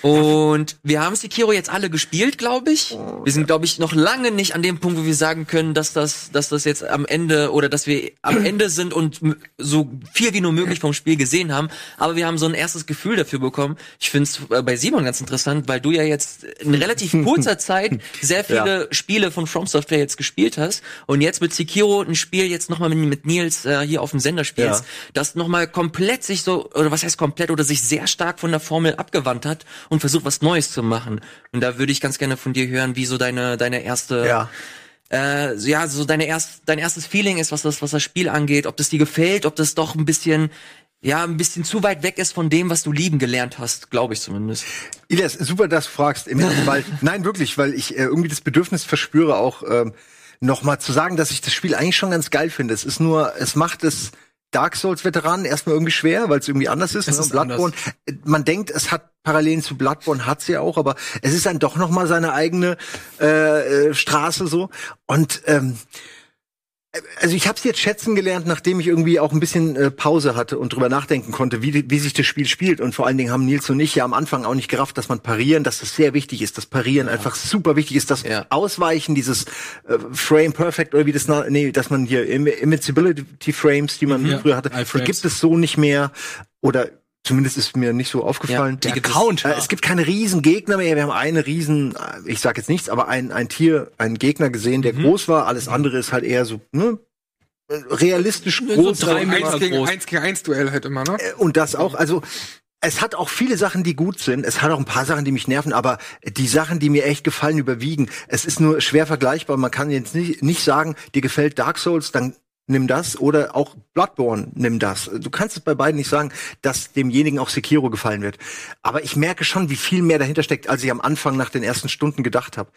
Und wir haben Sekiro jetzt alle gespielt, glaube ich. Wir sind, glaube ich, noch lange nicht an dem Punkt, wo wir sagen können, dass das, dass das jetzt am Ende oder dass wir am Ende sind und so viel wie nur möglich vom Spiel gesehen haben. Aber wir haben so ein erstes Gefühl dafür bekommen. Ich finde es bei Simon ganz interessant, weil du ja jetzt in relativ kurzer Zeit sehr viele Spiele von From Software jetzt gespielt hast und jetzt mit Sekiro ein Spiel jetzt nochmal mit, mit Nils äh, hier auf dem Sender spielst, Ja. das nochmal komplett sich so, oder was heißt komplett, oder sich sehr stark von der Formel abgewandt hat und versucht, was Neues zu machen. Und da würde ich ganz gerne von dir hören, wie so deine, deine erste, Ja. äh, so, ja, so deine erst, dein erstes Feeling ist, was das, was das Spiel angeht, ob das dir gefällt, ob das doch ein bisschen, ja, ein bisschen zu weit weg ist von dem, was du lieben gelernt hast, glaube ich zumindest. Ilias, super, dass du fragst. Weil, nein, wirklich, weil ich äh, irgendwie das Bedürfnis verspüre, auch ähm, noch mal zu sagen, dass ich das Spiel eigentlich schon ganz geil finde. Es ist nur, es macht es Dark Souls-Veteranen erstmal irgendwie schwer, weil es irgendwie anders ist. Es ne? ist Bloodborne, äh, man denkt, es hat Parallelen zu Bloodborne, hat's ja auch, aber es ist dann doch noch mal seine eigene äh, äh, Straße so. Und ähm, also ich habe es jetzt schätzen gelernt, nachdem ich irgendwie auch ein bisschen äh, Pause hatte und drüber nachdenken konnte, wie, wie sich das Spiel spielt. Und vor allen Dingen haben Nils und ich ja am Anfang auch nicht gerafft, dass man parieren, dass das sehr wichtig ist, dass Parieren einfach super wichtig ist, das Ja. Ausweichen, dieses äh, Frame Perfect oder wie das, nee, dass man hier Im Invincibility Frames, die man Ja. früher hatte, die gibt es so nicht mehr oder Zumindest ist mir nicht so aufgefallen. Ja, die gibt es- Counter. Äh, es gibt keine riesen Gegner mehr. Wir haben eine riesen, äh, ich sag jetzt nichts, aber ein, ein Tier, einen Gegner gesehen, der groß war. Alles andere ist halt eher so, ne? äh, Realistisch So groß. drei aber- Meter Eins gegen groß. eins gegen eins Duell halt immer, ne? Äh, Und das auch, also es hat auch viele Sachen, die gut sind. Es hat auch ein paar Sachen, die mich nerven, aber die Sachen, die mir echt gefallen, überwiegen. Es ist nur schwer vergleichbar. Man kann jetzt nicht, nicht sagen, dir gefällt Dark Souls, dann nimm das oder auch Bloodborne, nimm das. Du kannst es bei beiden nicht sagen, dass demjenigen auch Sekiro gefallen wird. Aber ich merke schon, wie viel mehr dahinter steckt, als ich am Anfang nach den ersten Stunden gedacht habe.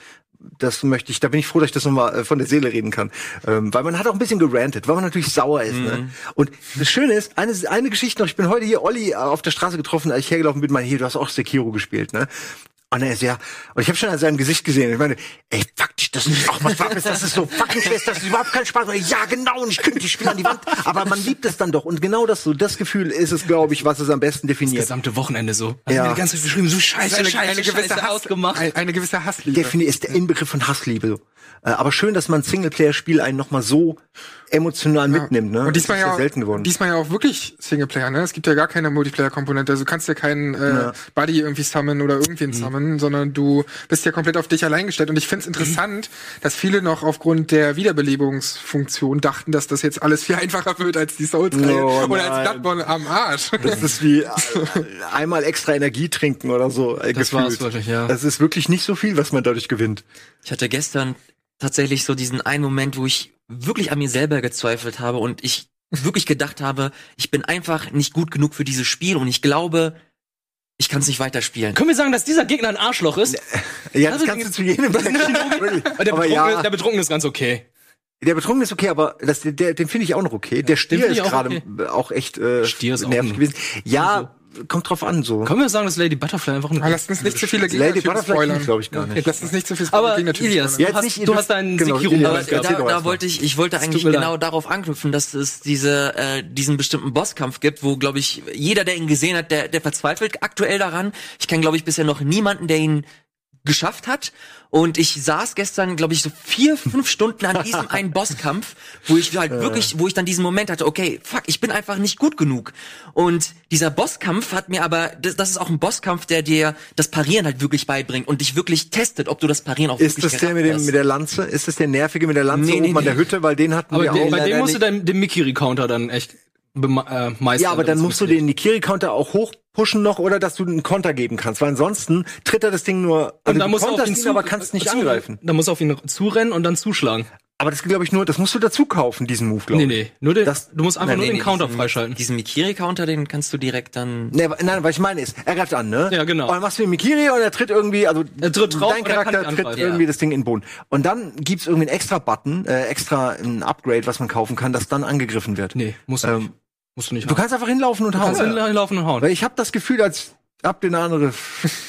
Das möchte ich, da bin ich froh, dass ich das nochmal äh, von der Seele reden kann. Ähm, weil man hat auch ein bisschen gerantet, weil man natürlich sauer ist. Ne? Und das Schöne ist, eine, eine Geschichte noch, ich bin heute hier Olli auf der Straße getroffen, als ich hergelaufen bin, meine, hier, du hast auch Sekiro gespielt, ne? Und er ist ja, und ich habe schon an seinem Gesicht gesehen, ich meine, ey, fuck dich, das ist, ach, was war das, das ist so fucking schlecht, das ist überhaupt kein Spaß. Ja, genau, und ich könnte die Spiele an die Wand, aber man liebt es dann doch. Und genau das so, das Gefühl ist es, glaube ich, was es am besten Das definiert. gesamte Wochenende so. Also Ja. mir die ganze Zeit geschrieben, so scheiße, eine, scheiße, eine gewisse scheiße Hass, ausgemacht. Ein, eine gewisse Hassliebe. Definiert ist der Inbegriff von Hassliebe. Äh, Aber schön, dass man ein Singleplayer-Spiel einen noch mal so emotional mitnimmt. Ne? Und diesmal das ist ja, ja selten geworden. diesmal ja auch wirklich Singleplayer, ne? Es gibt ja gar keine Multiplayer-Komponente. Also du kannst ja keinen äh, Ja. Buddy irgendwie summonen oder irgendwen summonen, sondern du bist ja komplett auf dich allein gestellt. Und ich finde es interessant, dass viele noch aufgrund der Wiederbelebungsfunktion dachten, dass das jetzt alles viel einfacher wird als die Souls-Reihe Oh, oder als. Bloodborne am Arsch. Das ist wie äh, einmal extra Energie trinken oder so. Äh, Das gefühlt. war's wirklich, ja. Das ist wirklich nicht so viel, was man dadurch gewinnt. Ich hatte gestern tatsächlich so diesen einen Moment, wo ich wirklich an mir selber gezweifelt habe und ich wirklich gedacht habe, ich bin einfach nicht gut genug für dieses Spiel und ich glaube, ich kann es nicht weiterspielen. Können wir sagen, dass dieser Gegner ein Arschloch ist? Ja, das Also, kannst du zu jedem sagen. Der aber Betrunkene, ja, der Betrunkene ist ganz okay. der Betrunkene ist okay, aber das, der, den finde ich auch noch okay. Der Stier ist gerade okay. auch echt äh, Stier ist nervig gewesen. Ja, kommt drauf an so. Können wir sagen, dass Lady Butterfly einfach ein Aber lasst uns nicht zu viele Gegner Lady Butterfly spoilern. glaube ich gar nicht. Lasst uns nicht zu viel Aber Gegner Ilias, du, hast, nicht- du hast deinen genau, Sekiro Ilias, Aber da, da mal. wollte ich, ich wollte eigentlich genau darauf anknüpfen, dass es diese, äh, diesen bestimmten Bosskampf gibt, wo, glaube ich, jeder, der ihn gesehen hat, der, der verzweifelt aktuell daran. Ich kenne, glaube ich, bisher noch niemanden, der ihn geschafft hat. Und ich saß gestern, glaube ich, so vier, fünf Stunden an diesem einen Bosskampf, wo ich halt wirklich, wo ich dann diesen Moment hatte, okay, fuck, ich bin einfach nicht gut genug. Und dieser Bosskampf hat mir aber, das, das ist auch ein Bosskampf, der dir das Parieren halt wirklich beibringt und dich wirklich testet, ob du das Parieren auch Ist wirklich das der mit, dem, mit der Lanze? Ist das der nervige mit der Lanze Nee, nee, oben an der nee. Hütte? Weil den hatten Aber wir den, auch. bei dem musst du nicht. dein, den Mikiri-Counter dann echt äh, meistern. Ja, aber dann musst du den Nikiri-Counter auch hochpushen noch oder dass du einen Konter geben kannst, weil ansonsten tritt er das Ding nur. Und also dann musst du auf ihn zu, aber kannst nicht angreifen. Dann musst du auf ihn zurennen und dann zuschlagen. Aber das glaube ich nur, das musst du dazu kaufen, diesen Move, glaube Nee, ich. nee. Nur den, Das- du musst einfach Nee, nur nee, den Counter diesen- freischalten. Diesen Mikiri-Counter, den kannst du direkt dann. Nee, nein, was ich meine ist, er greift an, ne? Ja, genau. Und dann machst du den Mikiri und er tritt irgendwie, also Er tritt drauf dein er Charakter tritt irgendwie Ja. das Ding in den Boden. Und dann gibt's irgendwie einen extra Button, äh, extra ein Upgrade, was man kaufen kann, das dann angegriffen wird. Nee, musst du Ähm, nicht. Musst du nicht Du kannst einfach hinlaufen und Du kannst hauen. hinlaufen und hauen. Weil ich habe das Gefühl, als habt ihr eine andere.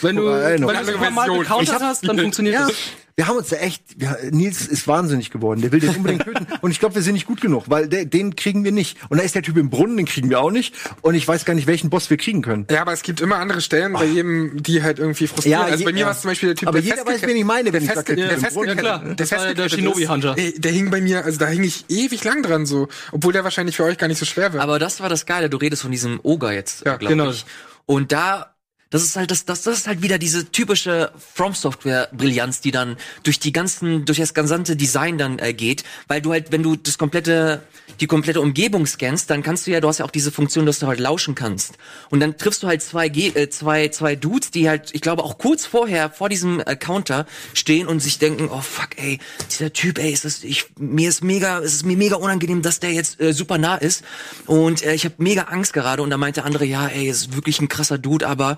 Wenn du, wenn du Andere es ein paar Mal Version. gecountert hast, dann funktioniert Ja, das. Wir haben uns da echt, wir, Nils ist wahnsinnig geworden. Der will den unbedingt töten. Und ich glaube, wir sind nicht gut genug, weil der, den kriegen wir nicht. Und da ist der Typ im Brunnen, den kriegen wir auch nicht. Und ich weiß gar nicht, welchen Boss wir kriegen können. Ja, aber es gibt immer andere Stellen bei jedem, die halt irgendwie frustrieren. Ja, also bei mir ja. war es zum Beispiel der Typ, Aber der jeder weiß, wen ich meine, wenn ich der sage, der der. Ja, klar. war der festgekettet Shinobi ist. Hunter. Ey, Der hing bei mir, also da hing ich ewig lang dran so, obwohl der wahrscheinlich für euch gar nicht so schwer wird. Aber das war das Geile. Du redest von diesem Ogre jetzt, Ja, glaube genau. ich. Und da, das ist halt das, das, das ist halt wieder diese typische From Software Brillanz, die dann durch die ganzen, durch das gesamte Design dann äh, geht, weil du halt, wenn du das komplette, die komplette Umgebung scannst, dann kannst du ja, du hast ja auch diese Funktion, dass du halt lauschen kannst. Und dann triffst du halt zwei, Ge äh, zwei, zwei Dudes, die halt, ich glaube auch kurz vorher vor diesem äh, Counter stehen und sich denken, oh fuck, ey, dieser Typ, ey, ist das, ich, mir ist mega, es ist mir mega unangenehm, dass der jetzt äh, super nah ist und äh, ich habe mega Angst gerade. Und da meinte der andere, ja, ey, ist wirklich ein krasser Dude, aber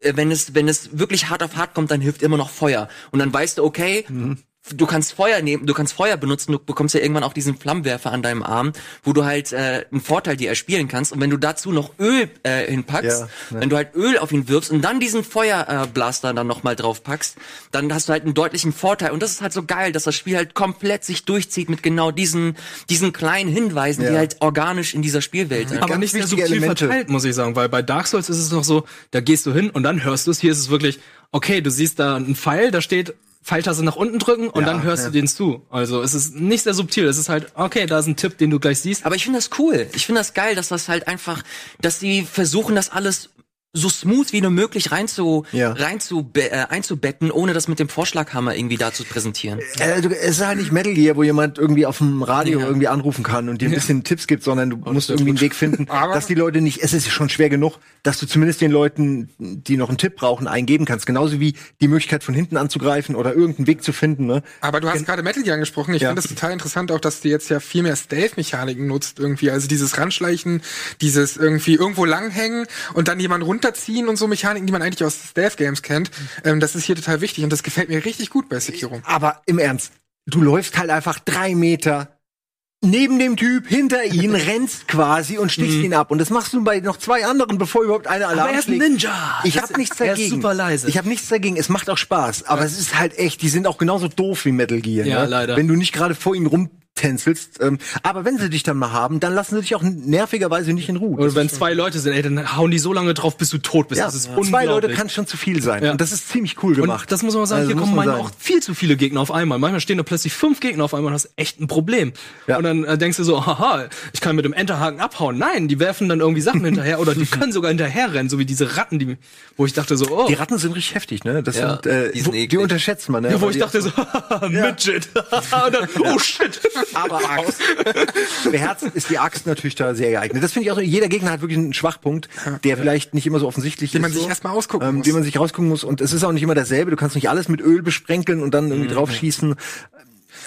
wenn es wenn es wirklich hart auf hart kommt, dann hilft immer noch Feuer. Und dann weißt du, okay, du kannst Feuer nehmen, du kannst Feuer benutzen, du bekommst ja irgendwann auch diesen Flammenwerfer an deinem Arm, wo du halt äh, einen Vorteil dir erspielen kannst. Und wenn du dazu noch Öl äh, hinpackst, Ja, ja. wenn du halt Öl auf ihn wirfst und dann diesen Feuerblaster äh, Blaster dann nochmal drauf packst, dann hast du halt einen deutlichen Vorteil. Und das ist halt so geil, dass das Spiel halt komplett sich durchzieht mit genau diesen, diesen kleinen Hinweisen, die Ja. halt organisch in dieser Spielwelt sind. aber ganz nicht wichtige subtil Elemente. verteilt, muss ich sagen, weil bei Dark Souls ist es noch so, da gehst du hin und dann hörst du es. Hier ist es wirklich, okay, du siehst da einen Pfeil, da steht Pfeiltaste nach unten drücken und Ja, dann hörst ja. du den zu. Also es ist nicht sehr subtil. Es ist halt, okay, da ist ein Tipp, den du gleich siehst. Aber ich finde das cool. Ich finde das geil, dass das halt einfach, dass sie versuchen, das alles so smooth wie nur möglich rein zu, Ja. rein zu, äh, einzubetten, ohne das mit dem Vorschlaghammer irgendwie da zu präsentieren. Äh, du, es ist halt nicht Metal Gear, wo jemand irgendwie auf dem Radio Ja. irgendwie anrufen kann und dir ein bisschen Tipps gibt, sondern du musst irgendwie einen Weg finden, Aber- dass die Leute nicht, es ist schon schwer genug, dass du zumindest den Leuten, die noch einen Tipp brauchen, eingeben kannst. Genauso wie die Möglichkeit von hinten anzugreifen oder irgendeinen Weg zu finden. Ne? Aber du hast gerade Metal Gear angesprochen. Ich Ja. finde das total interessant auch, dass du jetzt ja viel mehr Stealth-Mechaniken nutzt irgendwie. Also dieses Ranschleichen, dieses irgendwie irgendwo langhängen und dann jemanden runterziehen und so Mechaniken, die man eigentlich aus Stealth-Games kennt. Ähm, das ist hier total wichtig und das gefällt mir richtig gut bei Sekiro. Aber im Ernst, du läufst halt einfach drei Meter neben dem Typ, hinter ihn, rennst quasi und stichst ihn ab. Und das machst du bei noch zwei anderen, bevor überhaupt einer Alarm Mhm. er ist ein schlägt. Ninja. Ich habe nichts er ist dagegen. super leise. Ich habe nichts dagegen. Es macht auch Spaß. Aber es ist halt echt, die sind auch genauso doof wie Metal Gear. Ja, ne? leider. Wenn du nicht gerade vor ihnen rumtänzelst. Ähm, aber wenn sie dich dann mal haben, dann lassen sie dich auch nervigerweise nicht in Ruhe. Oder wenn zwei Leute sind, ey, dann hauen die so lange drauf, bis du tot bist. ja, das ist zwei unglaublich. Leute kann schon zu viel sein. Ja. Und das ist ziemlich cool gemacht. Und das muss man sagen, Also hier kommen man manchmal auch viel zu viele Gegner auf einmal. Manchmal stehen da plötzlich fünf Gegner auf einmal und hast echt ein Problem. Ja. Und dann äh, denkst du so, haha, ich kann mit dem Enterhaken abhauen. Nein, die werfen dann irgendwie Sachen hinterher oder die können sogar hinterher rennen, so wie diese Ratten, die, wo ich dachte so, oh. Die Ratten sind richtig heftig, ne? Das Ja, sind, äh, die sind wo, die unterschätzt man, ne? ja, wo ich dachte so, Midget. und dann, oh shit. Aber Axt. Beherzt ist die Axt natürlich da sehr geeignet. Das finde ich auch so, jeder Gegner hat wirklich einen Schwachpunkt, der vielleicht nicht immer so offensichtlich Den ist. man sich so, erstmal ausgucken ähm, muss. Den man sich rausgucken muss. Und es ist auch nicht immer dasselbe. Du kannst nicht alles mit Öl besprenkeln und dann Mhm. irgendwie draufschießen.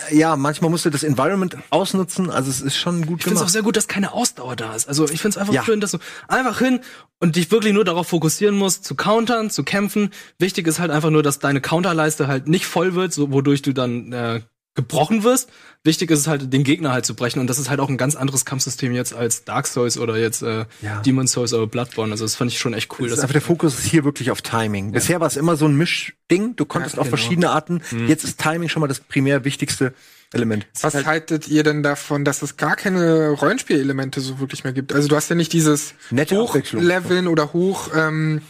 Ja, manchmal musst du das Environment ausnutzen. Also es ist schon gut Ich finde es auch gemacht. sehr gut, dass keine Ausdauer da ist. Also ich finde es einfach Ja. schön, dass du einfach hin und dich wirklich nur darauf fokussieren musst, zu countern, zu kämpfen. Wichtig ist halt einfach nur, dass deine Counterleiste halt nicht voll wird, so, wodurch du dann äh, gebrochen wirst. Wichtig ist es halt, den Gegner halt zu brechen. Und das ist halt auch ein ganz anderes Kampfsystem jetzt als Dark Souls oder jetzt äh, Ja. Demon Souls oder Bloodborne. Also das fand ich schon echt cool. Das ist dass- einfach der Fokus ist hier wirklich auf Timing. Bisher war es immer so ein Mischding. Du konntest Ja, auf genau. verschiedene Arten. Jetzt ist Timing schon mal das primär wichtigste Element. Was haltet ihr denn davon, dass es gar keine Rollenspielelemente so wirklich mehr gibt? Also du hast ja nicht dieses Nette. Hochleveln oder hoch, ähm,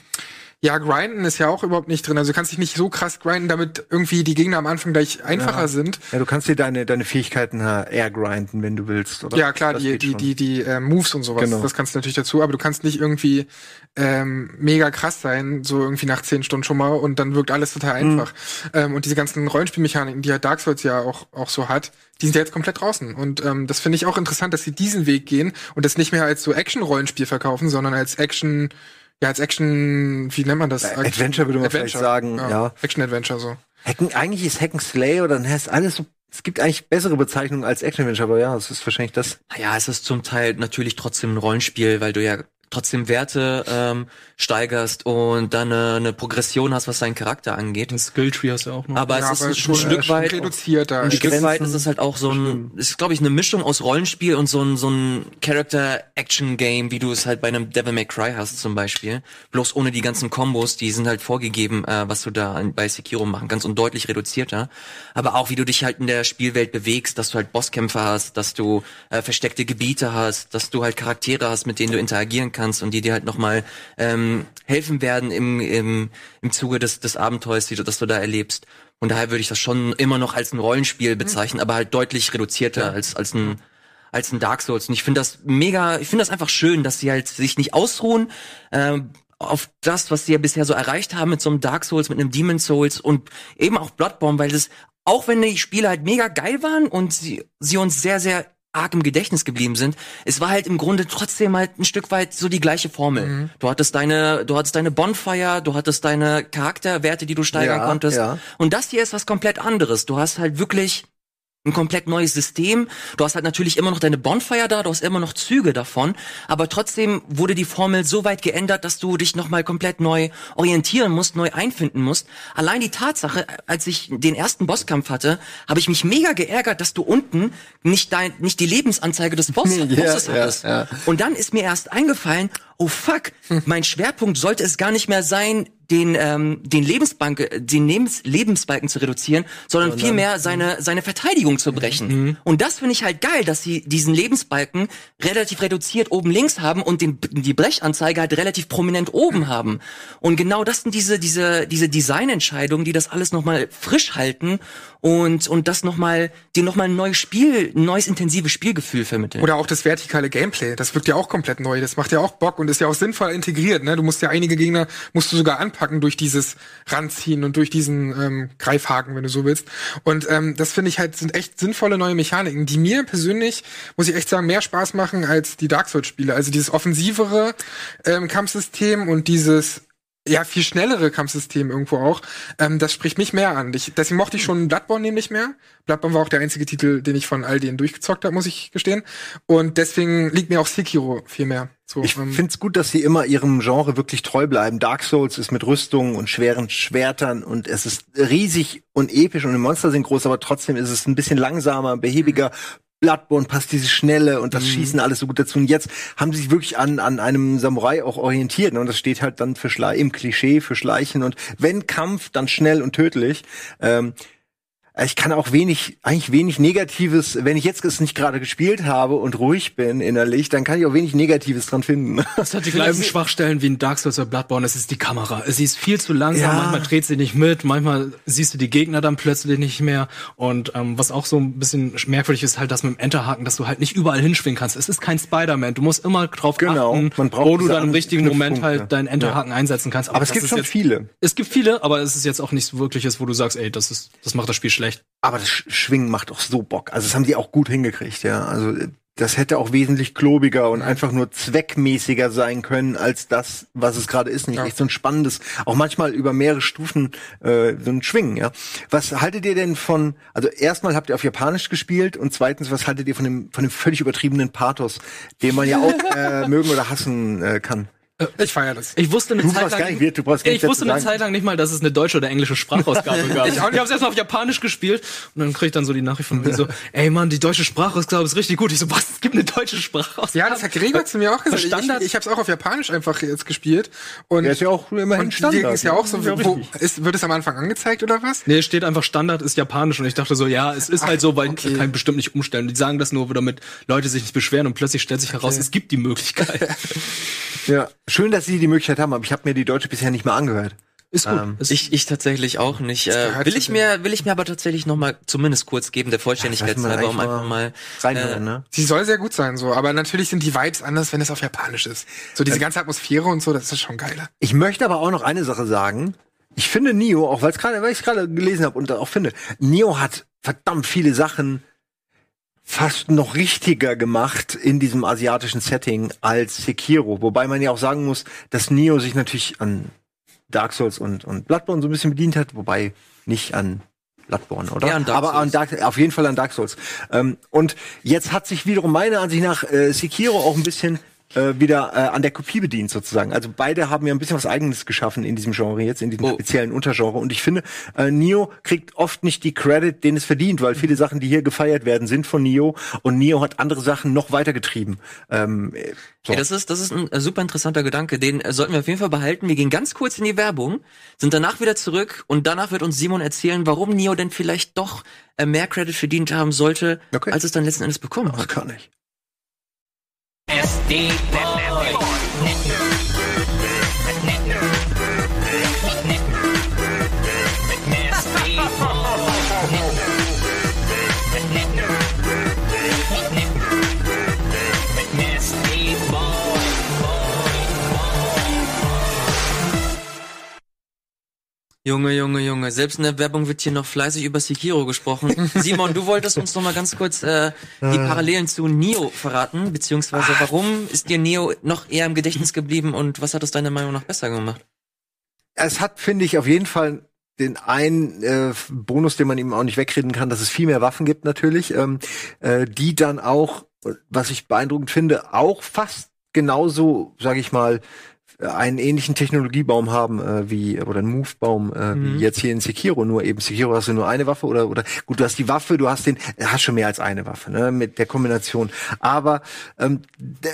ja, grinden ist ja auch überhaupt nicht drin. Also du kannst dich nicht so krass grinden, damit irgendwie die Gegner am Anfang gleich einfacher sind. Ja, du kannst dir deine, deine Fähigkeiten äh, eher grinden, wenn du willst. Oder? Ja, klar, Das die, die, die, die äh, Moves und sowas, Genau. das kannst du natürlich dazu, aber du kannst nicht irgendwie ähm, mega krass sein, so irgendwie nach zehn Stunden schon mal und dann wirkt alles total Mhm. einfach. Ähm, und diese ganzen Rollenspielmechaniken, die ja Dark Souls ja auch, auch so hat, die sind ja jetzt komplett draußen. Und ähm, das finde ich auch interessant, dass sie diesen Weg gehen und das nicht mehr als so Action-Rollenspiel verkaufen, sondern als Action, ja, als Action, wie nennt man das? Äh, Adventure würde man vielleicht sagen, ja. Action-Adventure so. Hacken, eigentlich ist Hacken Slay oder dann heißt alles so. Es gibt eigentlich bessere Bezeichnungen als Action Adventure, aber ja, es ist wahrscheinlich das. Naja, es ist zum Teil natürlich trotzdem ein Rollenspiel, weil du ja trotzdem Werte ähm, steigerst und dann eine, eine Progression hast, was deinen Charakter angeht. ein Skilltree hast du auch noch. Aber ja, es ist ein schon, Stück schon weit reduzierter. Ein die Stück weit ist es halt auch so ein, ist glaube ich eine Mischung aus Rollenspiel und so ein so ein Character-Action-Game, wie du es halt bei einem Devil May Cry hast zum Beispiel. Bloß ohne die ganzen Kombos, die sind halt vorgegeben, äh, was du da bei Sekiro machen kannst und deutlich reduzierter. Aber auch wie du dich halt in der Spielwelt bewegst, dass du halt Bosskämpfer hast, dass du äh, versteckte Gebiete hast, dass du halt Charaktere hast, mit denen du interagieren kannst und die dir halt nochmal ähm, helfen werden im, im, im Zuge des, des Abenteuers, die du, das du da erlebst. Und daher würde ich das schon immer noch als ein Rollenspiel bezeichnen, aber halt deutlich reduzierter als, als ein als ein Dark Souls. Und ich finde das mega, ich finde das einfach schön, dass sie halt sich nicht ausruhen ähm, auf das, was sie ja bisher so erreicht haben mit so einem Dark Souls, mit einem Demon Souls und eben auch Bloodborne, weil das, auch wenn die Spiele halt mega geil waren und sie, sie uns sehr, sehr arg im Gedächtnis geblieben sind, es war halt im Grunde trotzdem halt ein Stück weit so die gleiche Formel. Du hattest deine, du hattest deine Bonfire, du hattest deine Charakterwerte, die du steigern Ja, konntest. ja. Und das hier ist was komplett anderes. Du hast halt wirklich ein komplett neues System. Du hast halt natürlich immer noch deine Bonfire da, du hast immer noch Züge davon, aber trotzdem wurde die Formel so weit geändert, dass du dich nochmal komplett neu orientieren musst, neu einfinden musst. Allein die Tatsache, als ich den ersten Bosskampf hatte, habe ich mich mega geärgert, dass du unten nicht dein, nicht die Lebensanzeige des Boss, Ja, Bosses hattest. ja. Und dann ist mir erst eingefallen, oh fuck, mein Schwerpunkt sollte es gar nicht mehr sein, den ähm, den Lebensbank den Lebens Lebensbalken zu reduzieren, sondern vielmehr seine seine Verteidigung zu brechen. Und das finde ich halt geil, dass sie diesen Lebensbalken relativ reduziert oben links haben und den die Brechanzeige halt relativ prominent oben haben. Und genau das sind diese diese diese Designentscheidungen, die das alles noch mal frisch halten und und das noch mal die noch mal ein neues Spiel, ein neues intensives Spielgefühl vermitteln. Oder auch das vertikale Gameplay, das wirkt ja auch komplett neu. Das macht ja auch Bock und ist ja auch sinnvoll integriert. Ne? Du musst ja einige Gegner musst du sogar anpacken durch dieses Ranziehen und durch diesen ähm, Greifhaken, wenn du so willst. Und ähm, das finde ich halt sind echt sinnvolle neue Mechaniken, die mir persönlich muss ich echt sagen mehr Spaß machen als die Dark Souls Spiele. Also dieses offensivere ähm, Kampfsystem und dieses ja, viel schnellere Kampfsystem irgendwo auch. Ähm, das spricht mich mehr an. Ich, deswegen mochte ich schon Bloodborne nämlich mehr. Bloodborne war auch der einzige Titel, den ich von all denen durchgezockt habe, muss ich gestehen. Und deswegen liegt mir auch Sekiro viel mehr. So, Ich ähm, find's gut, dass sie immer ihrem Genre wirklich treu bleiben. Dark Souls ist mit Rüstungen und schweren Schwertern und es ist riesig und episch und die Monster sind groß, aber trotzdem ist es ein bisschen langsamer, behäbiger. Bloodborne passt diese Schnelle und das Schießen alles so gut dazu. Und jetzt haben sie sich wirklich an, an einem Samurai auch orientiert. Ne? Und das steht halt dann für Schle im Klischee für Schleichen. Und wenn Kampf, dann schnell und tödlich. Ähm, ich kann auch wenig, eigentlich wenig Negatives, wenn ich jetzt es nicht gerade gespielt habe und ruhig bin innerlich, dann kann ich auch wenig Negatives dran finden. Es hat die gleichen Schwachstellen wie in Dark Souls oder Bloodborne. Es ist die Kamera. Sie ist viel zu langsam. Ja. Manchmal dreht sie nicht mit. Manchmal siehst du die Gegner dann plötzlich nicht mehr. Und ähm, was auch so ein bisschen merkwürdig ist, halt das mit dem Enterhaken, dass du halt nicht überall hinschwingen kannst. Es ist kein Spider-Man. Du musst immer drauf Genau. achten, wo du dann im richtigen Moment halt deinen Enterhaken einsetzen kannst. Aber es das gibt schon jetzt, viele. Es gibt viele, aber es ist jetzt auch nichts wirkliches, wo du sagst, ey, das ist, das macht das Spiel schlecht. Aber das Sch- Schwingen macht doch so Bock. Also das haben die auch gut hingekriegt, ja. Also äh, das hätte auch wesentlich klobiger und einfach nur zweckmäßiger sein können als das, was es gerade ist. Nicht Ja. echt so ein spannendes, auch manchmal über mehrere Stufen äh, so ein Schwingen, ja. Was haltet ihr denn von, also erstmal habt ihr auf Japanisch gespielt und zweitens, was haltet ihr von dem, von dem völlig übertriebenen Pathos, den man ja auch äh, mögen oder hassen äh, kann? Ich feiere das. Ich wusste eine Du Zeit lang, gar nicht, du brauchst gar ich wusste eine sagen. Zeit lang nicht mal, dass es eine deutsche oder englische Sprachausgabe gab. Ich ich habe es erstmal auf Japanisch gespielt und dann krieg ich dann so die Nachricht von mir so, ey Mann, die deutsche Sprachausgabe ist richtig gut. Ich so, was? Es gibt eine deutsche Sprachausgabe? Ja, das hat Gregor zu mir auch gesagt. Ich, Standard- ich, ich habe es auch auf Japanisch einfach jetzt gespielt. Und, Ja, ist ja auch immerhin und Standard, ist ja auch so, Ja, wo, ist, wird es am Anfang angezeigt oder was? Nee, steht einfach Standard ist japanisch und ich dachte so, ja, es ist halt so, weil okay. kann ich bestimmt nicht umstellen. Die sagen das nur, damit Leute sich nicht beschweren und plötzlich stellt sich heraus, es gibt die Möglichkeit. Ja, schön, dass sie die Möglichkeit haben, aber ich habe mir die deutsche bisher nicht mal angehört. Ist gut. Ähm, Ist- Ich, ich tatsächlich auch nicht. Äh, will ich mir, will ich mir aber tatsächlich noch mal zumindest kurz geben, der Vollständigkeit mal halber, um einfach mal. Reinhören, äh, ne? Sie soll sehr gut sein, so. Aber natürlich sind die Vibes anders, wenn es auf Japanisch ist. So diese ganze Atmosphäre und so, das ist schon geiler. Ich möchte aber auch noch eine Sache sagen. Ich finde Nio, auch weil es gerade, weil ich es gerade gelesen habe und auch finde, Nio hat verdammt viele Sachen fast noch richtiger gemacht in diesem asiatischen Setting als Sekiro. Wobei man ja auch sagen muss, dass Nio sich natürlich an Dark Souls und, und Bloodborne so ein bisschen bedient hat, wobei nicht an Bloodborne, oder? Eher an Dark Aber an Souls. Dark, auf jeden Fall an Dark Souls. Ähm, und jetzt hat sich wiederum meiner Ansicht nach äh, Sekiro auch ein bisschen äh, wieder äh, an der Kopie bedient sozusagen. Also beide haben ja ein bisschen was Eigenes geschaffen in diesem Genre jetzt, in diesem Oh. speziellen Untergenre. Und ich finde, äh, Nio kriegt oft nicht die Credit, den es verdient, weil viele Sachen, die hier gefeiert werden, sind von Nio. Und Nio hat andere Sachen noch weitergetrieben. Ähm, äh, so. Ja, das ist, das ist ein äh, super interessanter Gedanke. Den äh, sollten wir auf jeden Fall behalten. Wir gehen ganz kurz in die Werbung, sind danach wieder zurück und danach wird uns Simon erzählen, warum Neo denn vielleicht doch mehr Credit verdient haben sollte, Okay. als es dann letzten Endes bekommen Ach, hat. kann ich. SD Boy. Junge, Junge, Junge. Selbst in der Werbung wird hier noch fleißig über Sekiro gesprochen. Simon, du wolltest uns noch mal ganz kurz äh, die Parallelen zu Neo verraten, beziehungsweise warum ist dir Neo noch eher im Gedächtnis geblieben und was hat es deiner Meinung nach besser gemacht? es hat, finde ich, auf jeden Fall den einen äh, Bonus, den man ihm auch nicht wegreden kann, dass es viel mehr Waffen gibt natürlich, ähm, äh, die dann auch, was ich beeindruckend finde, auch fast genauso, sage ich mal, einen ähnlichen Technologiebaum haben äh, wie oder einen Move-Baum äh, Mhm. wie jetzt hier in Sekiro. Nur eben Sekiro hast du nur eine Waffe oder oder gut, du hast die Waffe, du hast den, äh, hast schon mehr als eine Waffe ne, mit der Kombination. Aber ähm,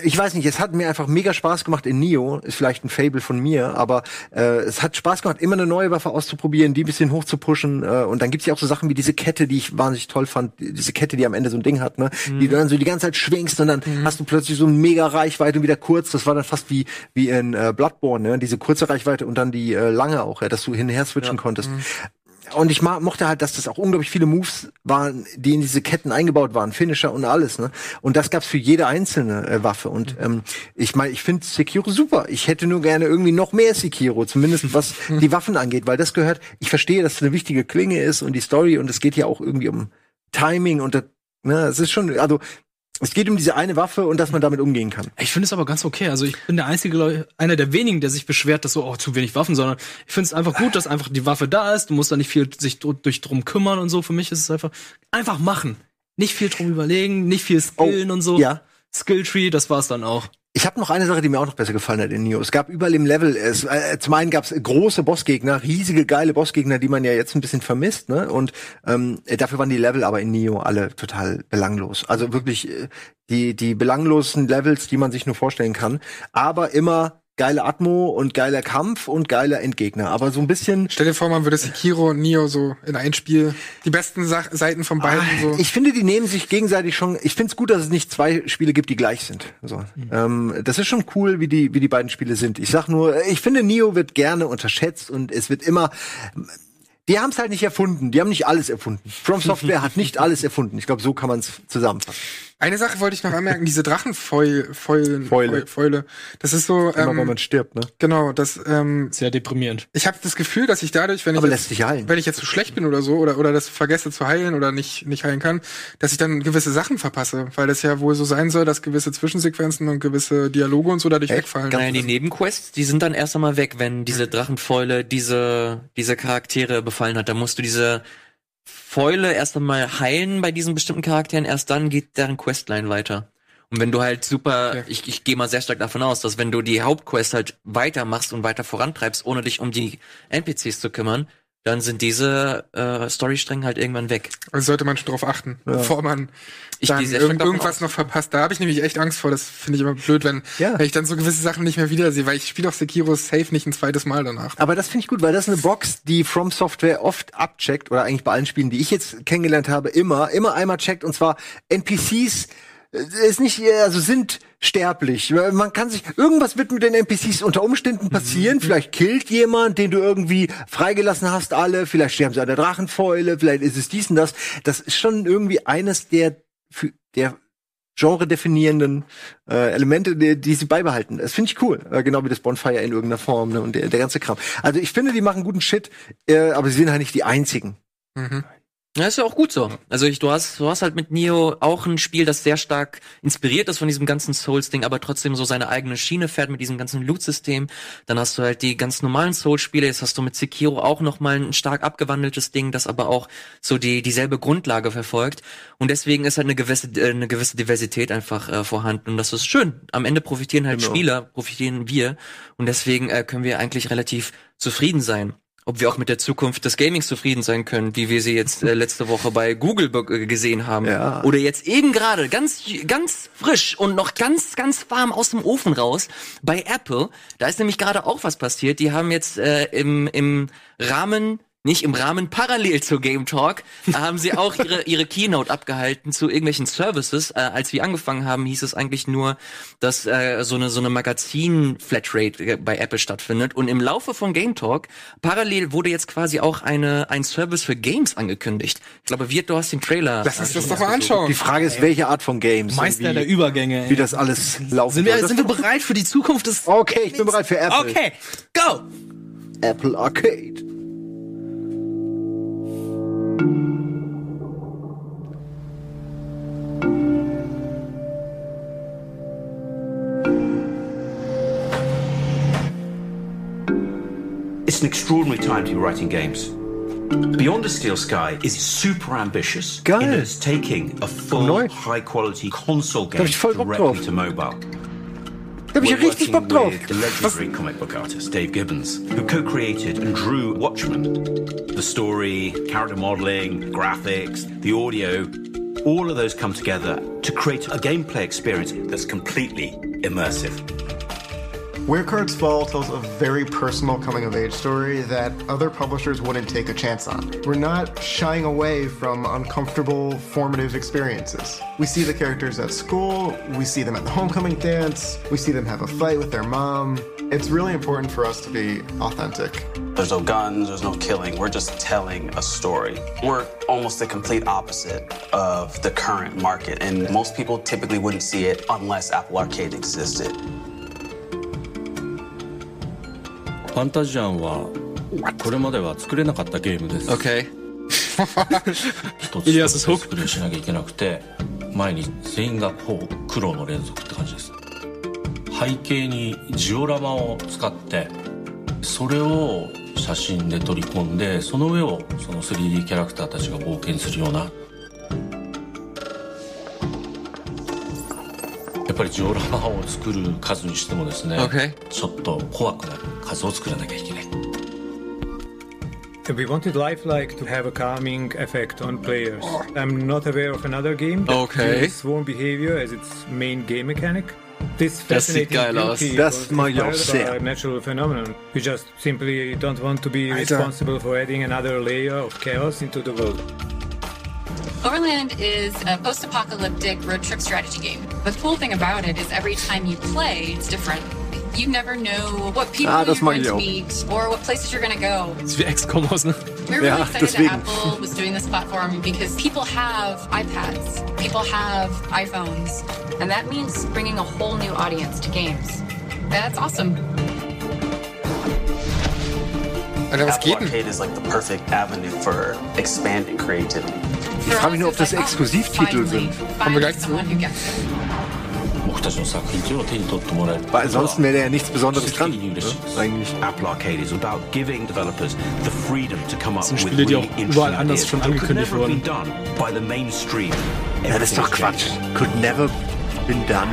ich weiß nicht, es hat mir einfach mega Spaß gemacht in Nio. Ist vielleicht ein Fable von mir, aber äh, es hat Spaß gemacht, immer eine neue Waffe auszuprobieren, die ein bisschen hoch zu pushen. Äh, und dann gibt's ja auch so Sachen wie diese Kette, die ich wahnsinnig toll fand, diese Kette, die am Ende so ein Ding hat, ne, die du dann so die ganze Zeit schwingst und dann hast du plötzlich so eine mega Reichweite und wieder kurz. Das war dann fast wie wie in äh, Bloodborne, ne? diese kurze Reichweite und dann die äh, lange auch, ja, dass du hin und her switchen konntest. Und ich mochte halt, dass das auch unglaublich viele Moves waren, die in diese Ketten eingebaut waren, Finisher und alles, ne? Und das gab's für jede einzelne äh, Waffe. Und ähm, ich meine, ich finde Sekiro super. Ich hätte nur gerne irgendwie noch mehr Sekiro, zumindest was die Waffen angeht, weil das gehört. Ich verstehe, dass es eine wichtige Klinge ist und die Story und es geht ja auch irgendwie um Timing und das, ne, es ist schon, also es geht um diese eine Waffe und dass man damit umgehen kann. Ich finde es aber ganz okay. Also ich bin der einzige, einer der wenigen, der sich beschwert, dass so oh, zu wenig Waffen, sondern ich finde es einfach gut, dass einfach die Waffe da ist. Du musst da nicht viel sich durch drum kümmern und so. Für mich ist es einfach einfach machen, nicht viel drum überlegen, nicht viel skillen und so. Oh, Ja. Skilltree, das war's dann auch. Ich habe noch eine Sache, die mir auch noch besser gefallen hat in Neo. Es gab überall im Level, es, äh, zum einen gab es große Bossgegner, riesige geile Bossgegner, die man ja jetzt ein bisschen vermisst, ne? Und ähm, äh, dafür waren die Level aber in Neo alle total belanglos. Also wirklich äh, die die belanglosen Levels, die man sich nur vorstellen kann, aber immer geile Atmo und geiler Kampf und geiler Endgegner. Aber so ein bisschen Stell dir vor, man würde Sekiro und Nio so in ein Spiel, die besten Sa Seiten von beiden so. Ich finde, die nehmen sich gegenseitig schon. Ich finde es gut, dass es nicht zwei Spiele gibt, die gleich sind. So, ähm, das ist schon cool, wie die wie die beiden Spiele sind. Ich sag nur, ich finde, Neo wird gerne unterschätzt und es wird immer. Die haben es halt nicht erfunden. Die haben nicht alles erfunden. From Software hat nicht alles erfunden. Ich glaube, so kann man es zusammenfassen. Eine Sache wollte ich noch anmerken, diese Drachenfäule, Fäule, Fäule. Fäule. Das ist so, Immer wenn ähm, man stirbt, ne? genau, das, ähm, Sehr deprimierend. ich habe das Gefühl, dass ich dadurch, wenn ich Aber jetzt, lässt sich heilen. wenn ich jetzt zu schlecht bin oder so oder oder das vergesse zu heilen oder nicht nicht heilen kann, dass ich dann gewisse Sachen verpasse, weil das ja wohl so sein soll, dass gewisse Zwischensequenzen und gewisse Dialoge und so dadurch wegfallen. Naja, die Nebenquests, die sind dann erst einmal weg, wenn diese Drachenfäule diese, diese Charaktere befallen hat. Da musst du diese Fäule erst einmal heilen bei diesen bestimmten Charakteren, erst dann geht deren Questline weiter. Und wenn du halt super, Okay. ich, ich gehe mal sehr stark davon aus, dass wenn du die Hauptquest halt weitermachst und weiter vorantreibst, ohne dich um die NPCs zu kümmern, dann sind diese äh, Storystränge halt irgendwann weg. Also sollte man schon drauf achten, bevor man Ich dann irgend, irgendwas noch verpasst. Da habe ich nämlich echt Angst vor. Das finde ich immer blöd, wenn, Ja. wenn ich dann so gewisse Sachen nicht mehr wiedersehe, weil ich spiele auch Sekiro safe nicht ein zweites Mal danach. Aber das finde ich gut, weil das ist eine Box, die From Software oft abcheckt, oder eigentlich bei allen Spielen, die ich jetzt kennengelernt habe, immer, immer einmal checkt, und zwar NPCs ist nicht, äh, also sind sterblich. Man kann sich, irgendwas wird mit den NPCs unter Umständen passieren. Vielleicht killt jemand, den du irgendwie freigelassen hast, alle. Vielleicht sterben sie an der Drachenfäule. Vielleicht ist es dies und das. Das ist schon irgendwie eines der, für, der genre-definierenden äh, Elemente, die, die sie beibehalten. Das finde ich cool. Äh, genau wie das Bonfire in irgendeiner Form ne, und der, der ganze Kram. Also ich finde, die machen guten Shit, äh, aber sie sind halt nicht die einzigen. Mhm. Ja, ist ja auch gut so. Also ich, du hast, du hast halt mit Neo auch ein Spiel, das sehr stark inspiriert ist von diesem ganzen Souls-Ding, aber trotzdem so seine eigene Schiene fährt mit diesem ganzen Loot-System. Dann hast du halt die ganz normalen Souls-Spiele. Jetzt hast du mit Sekiro auch noch mal ein stark abgewandeltes Ding, das aber auch so die dieselbe Grundlage verfolgt. Und deswegen ist halt eine gewisse, äh, eine gewisse Diversität einfach äh, vorhanden. Und das ist schön. Am Ende profitieren halt Genau. Spieler, profitieren wir. Und deswegen äh, können wir eigentlich relativ zufrieden sein ob wir auch mit der Zukunft des Gamings zufrieden sein können, wie wir sie jetzt äh, letzte Woche bei Google äh, gesehen haben. Ja. Oder jetzt eben gerade ganz, ganz frisch und noch ganz, ganz warm aus dem Ofen raus bei Apple. Da ist nämlich gerade auch was passiert. Die haben jetzt äh, im, im Rahmen nicht im Rahmen parallel zu Game Talk, haben sie auch ihre, ihre Keynote abgehalten zu irgendwelchen Services. Äh, als wir angefangen haben, hieß es eigentlich nur, dass äh, so eine, so eine Magazin-Flatrate äh, bei Apple stattfindet. Und im Laufe von Game Talk, parallel wurde jetzt quasi auch eine, ein Service für Games angekündigt. Ich glaube, Wirt, du hast den Trailer. Lass uns äh, das doch mal anschauen. Die Frage ist, welche Art von Games? Meister wie, der Übergänge. ey. wie das alles laufen sind wir, sind wir bereit für die Zukunft des Okay, ich bin bereit für Apple. Okay, go! Apple Arcade. It's an extraordinary time to be writing games. Beyond the Steel Sky is super ambitious. Geil. In it's taking a full, neu. high quality console game ich voll Bock directly to mobile. Da hab ich richtig Bock drauf. with the legendary comic book artist Dave Gibbons, who co-created and drew Watchmen. The story, character modeling, graphics, the audio, all of those come together to create a gameplay experience that's completely immersive. Where Cards Fall tells a very personal coming of age story that other publishers wouldn't take a chance on. We're not shying away from uncomfortable, formative experiences. We see the characters at school, we see them at the homecoming dance, we see them have a fight with their mom. It's really important for us to be authentic. There's no guns, there's no killing. We're just telling a story. We're almost the complete opposite of the current market, and most people typically wouldn't see it unless Apple Arcade existed. ファンタジアンはこれまでは作れなかったゲームです Okay. 一つ一つプレイしなきゃいけなくて前に全員がこう苦労の連続って感じです背景にジオラマを使ってそれを写真で取り込んでその上をその 3D キャラクターたちが冒険するようなぱりジオラマを作る数にしてもですね、Okay. ちょっと怖くなる数を作らなきゃいけない We wanted Lifelike to have a calming effect on players. I'm not aware of another game that Okay. uses swarm behavior as its main game mechanic. This Das sieht fascinating geil aus. beauty Das was mag ich auch inspired by sehr. a natural phenomenon. We just simply don't want to be Alter. responsible for adding another layer of chaos into the world. Overland is a post apocalyptic road trip strategy game. The cool thing about it is every time you play, it's different. You never know what people Ah, you're going ich to auch. meet or what places you're going to go. Das ist wie XCOM aus, ne? We're really Ja, excited deswegen. that Apple was doing this platform because people have iPads, people have iPhones, and that means bringing a whole new audience to games. That's awesome. Alter, was Apple geht? Arcade is like the perfect avenue for expanding creativity. Ich frage mich nur, ob das Exklusivtitel sind. Kommen wir gleich zu. Weil ansonsten wäre da ja nichts Besonderes dran. Ne? Eigentlich. Das sind Spiele, die auch überall anders schon angekündigt wurden. Ja, das ist doch Quatsch. Could never been done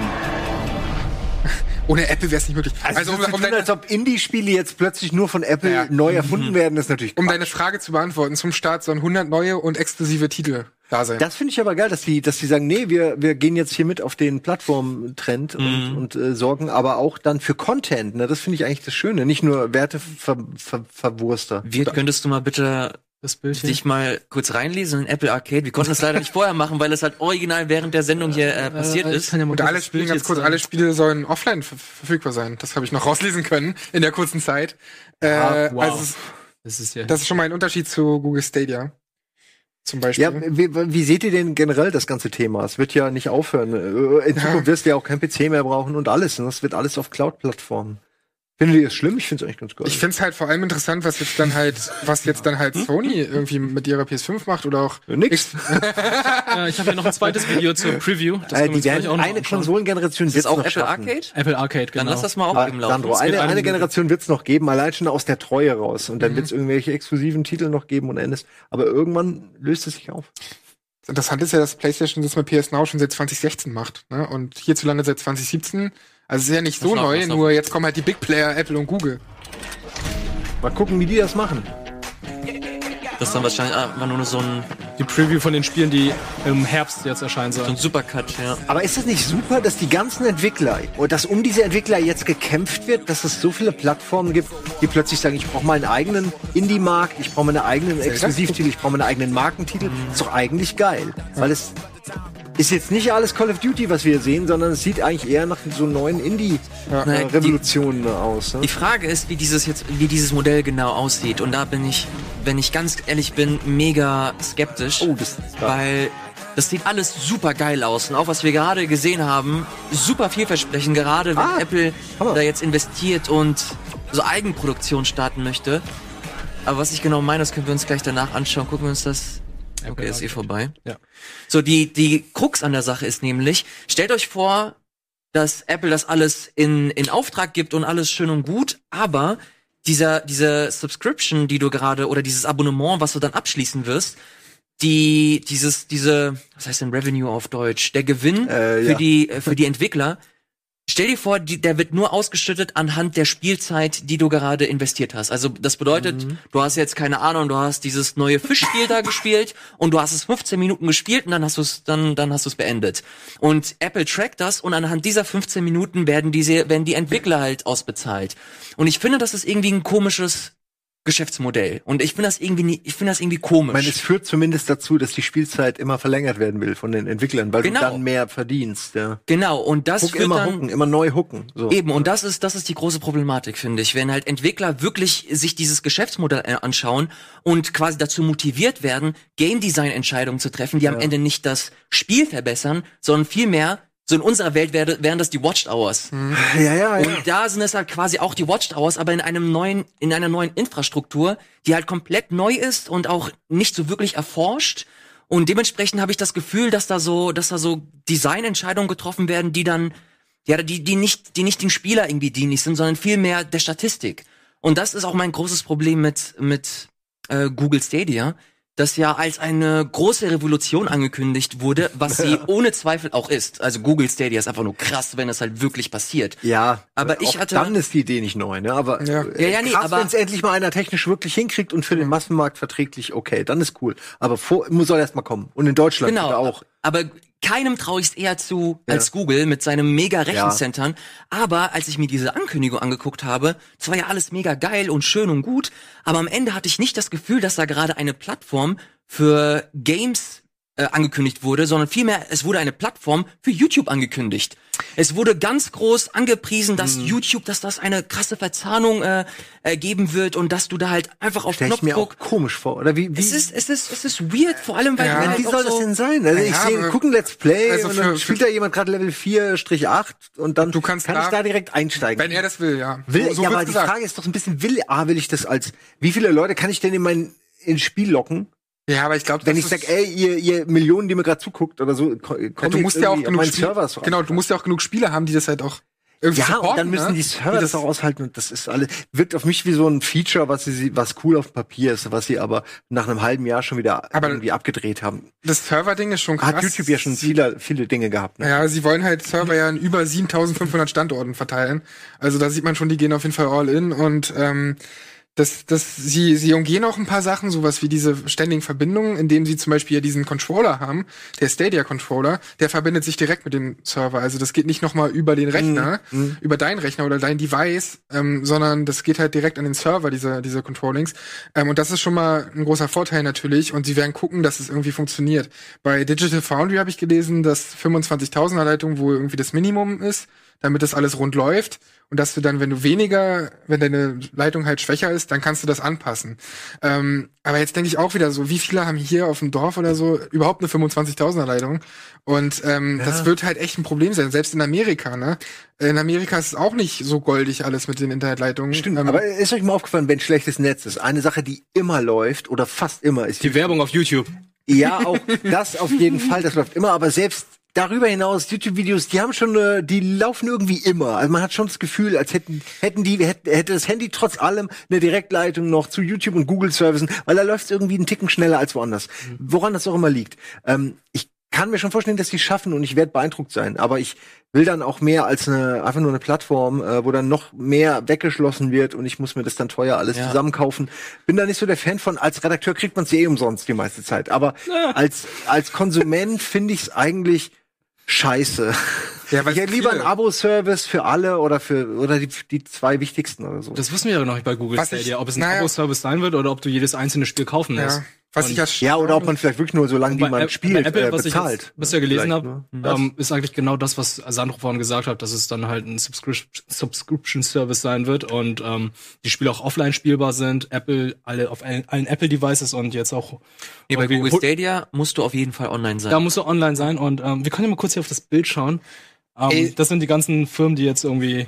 ohne Apple wäre es nicht möglich. Also, Also, so um, um, tun, deine, als ob Indie-Spiele jetzt plötzlich nur von Apple Ja. neu erfunden werden, ist natürlich um Quatsch. deine Frage zu beantworten, zum Start sollen 100 neue und exklusive Titel da sein. Das finde ich aber geil, dass die, dass die sagen, nee, wir, wir gehen jetzt hier mit auf den Plattformtrend und, und äh, sorgen aber auch dann für Content. Ne? Das finde ich eigentlich das Schöne. Nicht nur Werte ver, ver, Verwurster. Wie könntest du mal bitte Das Bildchen. dich mal kurz reinlesen in Apple Arcade? Wir konnten es leider nicht vorher machen, weil es halt original während der Sendung hier äh, passiert Äh, ist. ja Und alle das Spiele, Bild ganz kurz, sagen. alle Spiele sollen offline ver verfügbar sein. Das habe ich noch rauslesen können in der kurzen Zeit. Äh, Ah, wow. also es- Das ist ja. das ist schon mal ein Unterschied zu Google Stadia. Zum Beispiel. Ja, wie, wie seht ihr denn generell das ganze Thema? Es wird ja nicht aufhören. Äh, In Zukunft wirst du ja auch kein PC mehr brauchen und alles. Und das wird alles auf Cloud-Plattformen. Findet ihr das schlimm? Ich finde es eigentlich ganz geil. Ich find's halt vor allem interessant, was jetzt dann halt, was jetzt dann halt Sony irgendwie mit ihrer PS5 macht oder auch Nix. Ja, ich habe ja noch ein zweites Video zur Preview. Das Äh, die werden auch eine. Konsolengeneration Ist wird's das auch noch Apple schaffen. Arcade? Apple Arcade, genau. Dann lass das mal auch Ah, eben laufen. Sandro, Es eine, eine. Generation wird's noch geben, allein schon aus der Treue raus. Und dann Mhm. wird's irgendwelche exklusiven Titel noch geben und endes. Aber irgendwann löst es sich auf. Interessant ist ja, dass PlayStation das mit PS Now schon seit 2016 macht. Ne? Und hierzulande seit 2017. Also es ist ja nicht so neu, nur jetzt kommen halt die Big Player, Apple und Google. Mal gucken, wie die das machen. Das ist dann wahrscheinlich einfach nur so ein, Die Preview von den Spielen, die im Herbst jetzt erscheinen so ein sollen. Supercut, ja. Aber ist das nicht super, dass die ganzen Entwickler und dass um diese Entwickler jetzt gekämpft wird, dass es so viele Plattformen gibt, die plötzlich sagen, ich brauche meinen eigenen Indie-Markt, ich brauche meinen eigenen Exklusivtitel, ich brauche meinen eigenen Markentitel. Ist doch eigentlich geil, weil es ist jetzt nicht alles Call of Duty, was wir sehen, sondern es sieht eigentlich eher nach so neuen Indie-Revolutionen aus. Ne? Die Frage ist, wie dieses jetzt, wie dieses Modell genau aussieht. Und da bin ich, wenn ich ganz ehrlich bin, mega skeptisch. Oh, das- weil das sieht alles super geil aus. Und auch was wir gerade gesehen haben, super vielversprechend, gerade wenn Ah, Apple Hammer. da jetzt investiert und so Eigenproduktion starten möchte. Aber was ich genau meine, das können wir uns gleich danach anschauen. Gucken wir uns das. Okay, ist eh vorbei. Ja. So, die, die Krux an der Sache ist nämlich, stellt euch vor, dass Apple das alles in, in Auftrag gibt und alles schön und gut, aber dieser, diese Subscription, die du gerade, oder dieses Abonnement, was du dann abschließen wirst, die, dieses, diese, was heißt denn Revenue auf Deutsch? Der Gewinn Äh, für ja. die, äh, für die Entwickler. Stell dir vor, die, der wird nur ausgeschüttet anhand der Spielzeit, die du gerade investiert hast. Also das bedeutet, Mhm. du hast jetzt keine Ahnung, du hast dieses neue Fischspiel da gespielt und du hast es 15 Minuten gespielt und dann hast du es dann dann hast du es beendet. Und Apple trackt das und anhand dieser 15 Minuten werden diese werden die Entwickler halt ausbezahlt. Und ich finde, das ist irgendwie ein komisches Geschäftsmodell und ich finde das irgendwie nie, ich finde das irgendwie komisch. Ich meine, es führt zumindest dazu, dass die Spielzeit immer verlängert werden will von den Entwicklern, weil Genau. du dann mehr verdienst. Ja. genau und das Huck, führt immer dann hooken, immer neu hooken. So. Eben, und das ist, das ist die große Problematik, finde ich. Wenn halt Entwickler wirklich sich dieses Geschäftsmodell äh, anschauen und quasi dazu motiviert werden, Game Design Entscheidungen zu treffen, die am Ende nicht das Spiel verbessern, sondern vielmehr, so in unserer Welt wäre, wären das die Watchtowers. Ja, ja, ja. Und da sind es halt quasi auch die Watchtowers, aber in einem neuen, in einer neuen Infrastruktur, die halt komplett neu ist und auch nicht so wirklich erforscht. Und dementsprechend habe ich das Gefühl, dass da so, dass da so Designentscheidungen getroffen werden, die dann, ja, die, die nicht, die nicht den Spieler irgendwie dienlich sind, sondern vielmehr der Statistik. Und das ist auch mein großes Problem mit, mit äh, Google Stadia, das ja als eine große Revolution angekündigt wurde, was sie ohne Zweifel auch ist. Also Google Stadia ist einfach nur krass, wenn es halt wirklich passiert. Ja, Aber ich hatte- dann ist die Idee nicht neu, ne? Aber Ja. äh, Ja, ja, nee, aber- wenn es endlich mal einer technisch wirklich hinkriegt und für den Massenmarkt verträglich, okay, dann ist cool. Aber vor, muss soll erst mal kommen. Und in Deutschland Genau. auch. Aber keinem traue ich es eher zu als Google mit seinem mega Rechenzentren. Aber als ich mir diese Ankündigung angeguckt habe, das war ja alles mega geil und schön und gut, aber am Ende hatte ich nicht das Gefühl, dass da gerade eine Plattform für Games äh, angekündigt wurde, sondern vielmehr es wurde eine Plattform für YouTube angekündigt. Es wurde ganz groß angepriesen, dass Mhm. YouTube, dass das eine krasse Verzahnung äh, äh, geben wird und dass du da halt einfach auf Stell ich mir Knopfdruck auch komisch vor. Oder wie, wie, es ist, es ist, es ist weird, vor allem, weil Ja. halt wie soll so das denn sein? Also ich Ja, sehe, aber- gucken Let's Play Also und für- dann spielt da jemand gerade Level 4-8 und dann Du kannst kann da- ich da direkt einsteigen. Wenn er das will, ja. will, so, so ja, aber wird's die gesagt. Frage ist doch ein bisschen, will, ah, will ich das als, wie viele Leute kann ich denn in mein ins Spiel locken, Ja, aber ich glaube, wenn ich sag, ey, ihr, ihr Millionen, die mir gerade zuguckt oder so, ko- ja, kommt du musst ja auch genug Servers Genau, du musst ja auch genug Spieler haben, die das halt auch irgendwie Ja, supporten, und dann müssen ne? die Server Die das auch aushalten und das ist alles, wirkt auf mich wie so ein Feature, was sie, was cool auf dem Papier ist, was sie aber nach einem halben Jahr schon wieder Aber- irgendwie abgedreht haben. Das Server-Ding ist schon krass. Hat YouTube ja schon viele, viele Dinge gehabt. Ne? Ja, sie wollen halt Server ja in über 7500 Standorten verteilen. Also da sieht man schon, die gehen auf jeden Fall all in und ähm, das, das, sie, sie umgehen auch ein paar Sachen, sowas wie diese ständigen Verbindungen, indem sie zum Beispiel ja diesen Controller haben, der Stadia-Controller, der verbindet sich direkt mit dem Server. Also das geht nicht nochmal über den Rechner, über deinen Rechner oder dein Device, ähm, sondern das geht halt direkt an den Server, diese, diese Controllings. Ähm, und das ist schon mal ein großer Vorteil natürlich. Und sie werden gucken, dass es irgendwie funktioniert. Bei Digital Foundry habe ich gelesen, dass 25.000er Leitung wohl irgendwie das Minimum ist, damit das alles rund läuft. Und dass du dann, wenn du weniger, wenn deine Leitung halt schwächer ist, dann kannst du das anpassen. Ähm, aber jetzt denke ich auch wieder so, wie viele haben hier auf dem Dorf oder so überhaupt eine 25.000er Leitung? Und ähm, das wird halt echt ein Problem sein, selbst in Amerika, ne? In Amerika ist es auch nicht so goldig alles mit den Internetleitungen. Stimmt, Ähm, aber ist euch mal aufgefallen, wenn schlechtes Netz ist, eine Sache, die immer läuft oder fast immer ist Die Werbung auf YouTube. Ja, auch das auf jeden Fall, das läuft immer, aber selbst darüber hinaus, YouTube-Videos, die haben schon, äh, die laufen irgendwie immer. Also man hat schon das Gefühl, als hätten, hätten die, hätte, hätte das Handy trotz allem eine Direktleitung noch zu YouTube und Google-Servicen, weil da läuft es irgendwie einen Ticken schneller als woanders. Woran das auch immer liegt. Ähm, ich kann mir schon vorstellen, dass die schaffen und ich werde beeindruckt sein, aber ich will dann auch mehr als eine, einfach nur eine Plattform, äh, wo dann noch mehr weggeschlossen wird und ich muss mir das dann teuer alles Ja. zusammenkaufen. Bin da nicht so der Fan von, als Redakteur kriegt man es eh umsonst die meiste Zeit, aber als, als Konsument finde ich es eigentlich scheiße. Ja, weil ich hätte lieber einen Abo-Service für alle oder für oder die, die zwei wichtigsten oder so. Das wissen wir ja noch nicht bei Google Was ich- Stadia, ob es ein naja. Abo-Service sein wird oder ob du jedes einzelne Spiel kaufen musst. ja. Was ich ja, ja, oder ob man vielleicht wirklich nur so lange, wie man App- spielt, Apple, äh, was bezahlt. ich jetzt bisher gelesen habe, ne? Ähm, ist eigentlich genau das, was Sandro vorhin gesagt hat, dass es dann halt ein Subscription, Subscription Service sein wird und ähm, die Spiele auch offline spielbar sind. Apple alle auf allen, allen Apple Devices und jetzt auch Nee, bei Google Stadia musst du auf jeden Fall online sein. Da musst du online sein und ähm, wir können ja mal kurz hier auf das Bild schauen. Ähm, Ey. das sind die ganzen Firmen, die jetzt irgendwie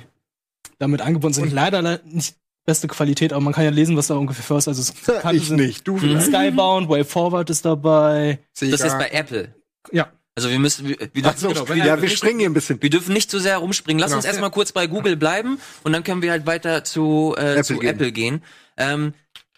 damit angebunden sind. Leider le- nicht beste Qualität, aber man kann ja lesen, was da ungefähr für ist. Also es bekannte ich sind nicht, du vielleicht. Skybound, Way Forward ist dabei. ich das ist bei Apple. Ja. Also wir müssen, wir, wir Ach so, dürfen nicht- ja, wir springen hier ein bisschen. Wir dürfen nicht zu sehr rumspringen. Lass Genau. uns erstmal kurz bei Google bleiben und dann können wir halt weiter zu, äh, Apple zu gehen. Apple gehen. Ähm,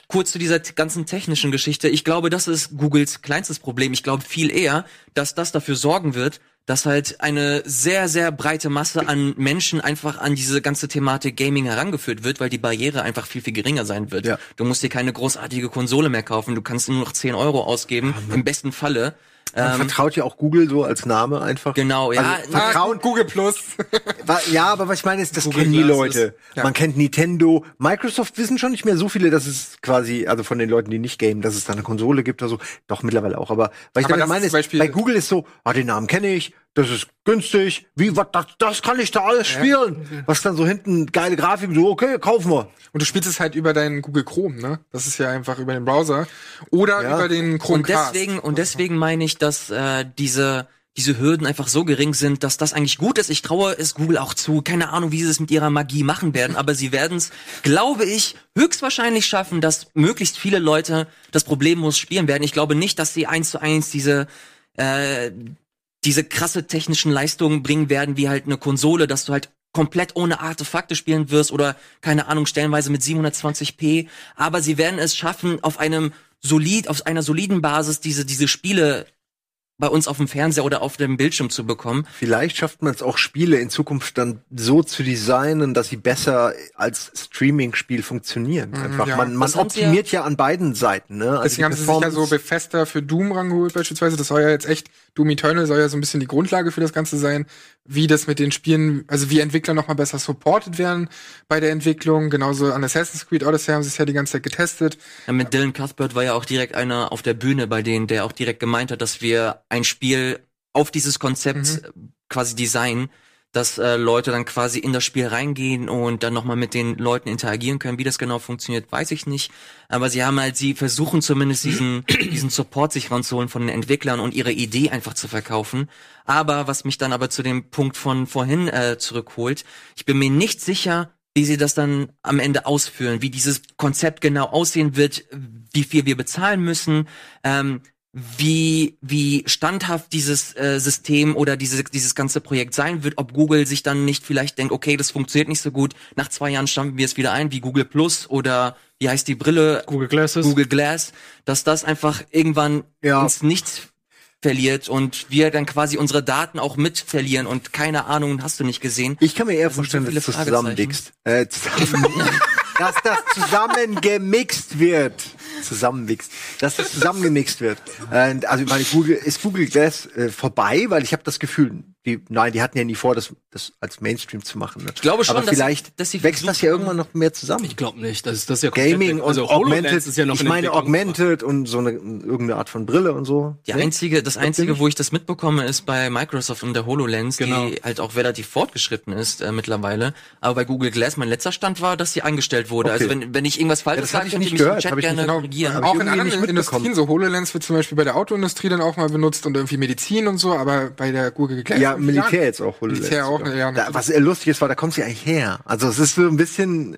kurz zu dieser ganzen technischen Geschichte. Ich glaube, das ist Googles kleinstes Problem. Ich glaube viel eher, dass das dafür sorgen wird, dass halt eine sehr, sehr breite Masse an Menschen einfach an diese ganze Thematik Gaming herangeführt wird, weil die Barriere einfach viel, viel geringer sein wird. Ja. Du musst dir keine großartige Konsole mehr kaufen. Du kannst nur noch 10 Euro ausgeben, im besten Falle. Man vertraut ja auch Google so als Name einfach. Genau, ja. Also, Vertrauen, Ah, Google Plus. Ja, aber was ich meine ist, das Google kennen die Leute. ist- ja. Man kennt Nintendo. Microsoft wissen schon nicht mehr so viele, dass es quasi, also von den Leuten, die nicht gamen, dass es da eine Konsole gibt oder so. Doch, mittlerweile auch. Aber was ich Aber meine ist bei Google ist so, ah, den Namen kenne ich, das ist günstig, wie, was, das, das kann ich da alles spielen. Was dann so hinten, geile Grafik, so, okay, kaufen wir. Und du spielst es halt über deinen Google Chrome, ne? Das ist ja einfach über den Browser. Oder Ja. über den Und Chromecast. deswegen, und deswegen meine ich, dass äh, diese diese Hürden einfach so gering sind, dass das eigentlich gut ist. Ich traue es Google auch zu. Keine Ahnung, wie sie es mit ihrer Magie machen werden, aber sie werden es, glaube ich, höchstwahrscheinlich schaffen, dass möglichst viele Leute das problemlos spielen werden. Ich glaube nicht, dass sie eins zu eins diese äh, diese krasse technischen Leistungen bringen werden, wie halt eine Konsole, dass du halt komplett ohne Artefakte spielen wirst oder keine Ahnung, stellenweise mit 720p, aber sie werden es schaffen, auf einem solid, auf einer soliden Basis diese, diese Spiele bei uns auf dem Fernseher oder auf dem Bildschirm zu bekommen. Vielleicht schafft man es auch Spiele in Zukunft dann so zu designen, dass sie besser als Streaming-Spiel funktionieren. Einfach. ja. Man, man optimiert ja, an beiden Seiten. Ne? Also Deswegen haben sie sich ja so Bethesda für Doom rangeholt beispielsweise. Das soll ja jetzt echt, Doom Eternal soll ja so ein bisschen die Grundlage für das Ganze sein, wie das mit den Spielen, also wie Entwickler noch mal besser supported werden bei der Entwicklung. Genauso an Assassin's Creed Odyssey haben sie es ja die ganze Zeit getestet. Ja, mit Dylan Cuthbert war ja auch direkt einer auf der Bühne bei denen, der auch direkt gemeint hat, dass wir ein Spiel auf dieses Konzept äh, quasi designen, dass äh, Leute dann quasi in das Spiel reingehen und dann nochmal mit den Leuten interagieren können. Wie das genau funktioniert, weiß ich nicht. Aber sie haben halt, sie versuchen zumindest diesen, diesen Support sich ranzuholen von den Entwicklern und ihre Idee einfach zu verkaufen. Aber was mich dann aber zu dem Punkt von vorhin äh, zurückholt, ich bin mir nicht sicher, wie sie das dann am Ende ausführen, wie dieses Konzept genau aussehen wird, wie viel wir bezahlen müssen, ähm, wie wie standhaft dieses äh, System oder diese, dieses ganze Projekt sein wird, ob Google sich dann nicht vielleicht denkt, okay, das funktioniert nicht so gut, nach zwei Jahren stampfen wir es wieder ein, wie Google Plus oder wie heißt die Brille, Google Glasses. Google Glass, dass das einfach irgendwann Ja. ins Nichts verliert und wir dann quasi uandere Daten auch mit verlieren und keine Ahnung, hast du nicht gesehen. Ich kann mir eher Das vorstellen, so dass das zusammenmixt. Äh, zusammen, dass das zusammengemixt wird. Zusammenmixt. Dass das zusammengemixt wird. Äh, also meine, Google, ist Google Glass äh, vorbei? Weil ich habe das Gefühl, die, nein, die hatten ja nie vor, das, das als Mainstream zu machen. Ne? Ich glaube schon, Aber dass sie- vielleicht dass sie wächst das ja irgendwann noch mehr zusammen. Ich glaube nicht. Das ist das ist ja komplett Gaming und also HoloLens Augmented, ist ja noch ich in meine. Augmented und so eine irgendeine Art von Brille und so. Die Ne? einzige, das einzige, wo ich das mitbekomme, ist bei Microsoft und der HoloLens, Genau. die halt auch relativ fortgeschritten ist äh, mittlerweile. Aber bei Google Glass, mein letzter Stand war, dass sie eingestellt wurde. Okay. Also wenn, wenn ich irgendwas Falsches das hab sage, ich nicht mich im gehört, Chat hab ich gerne nicht- korrigieren. Auch in anderen. Industrien, so HoloLens wird zum Beispiel bei der Autoindustrie dann auch mal benutzt und irgendwie Medizin und so, aber bei der Google Glass. Ja, Militär jetzt auch. HoloLens. Militär auch, ja. Da, was eher lustig ist, war, da kommt sie eigentlich her. Also es ist so ein bisschen,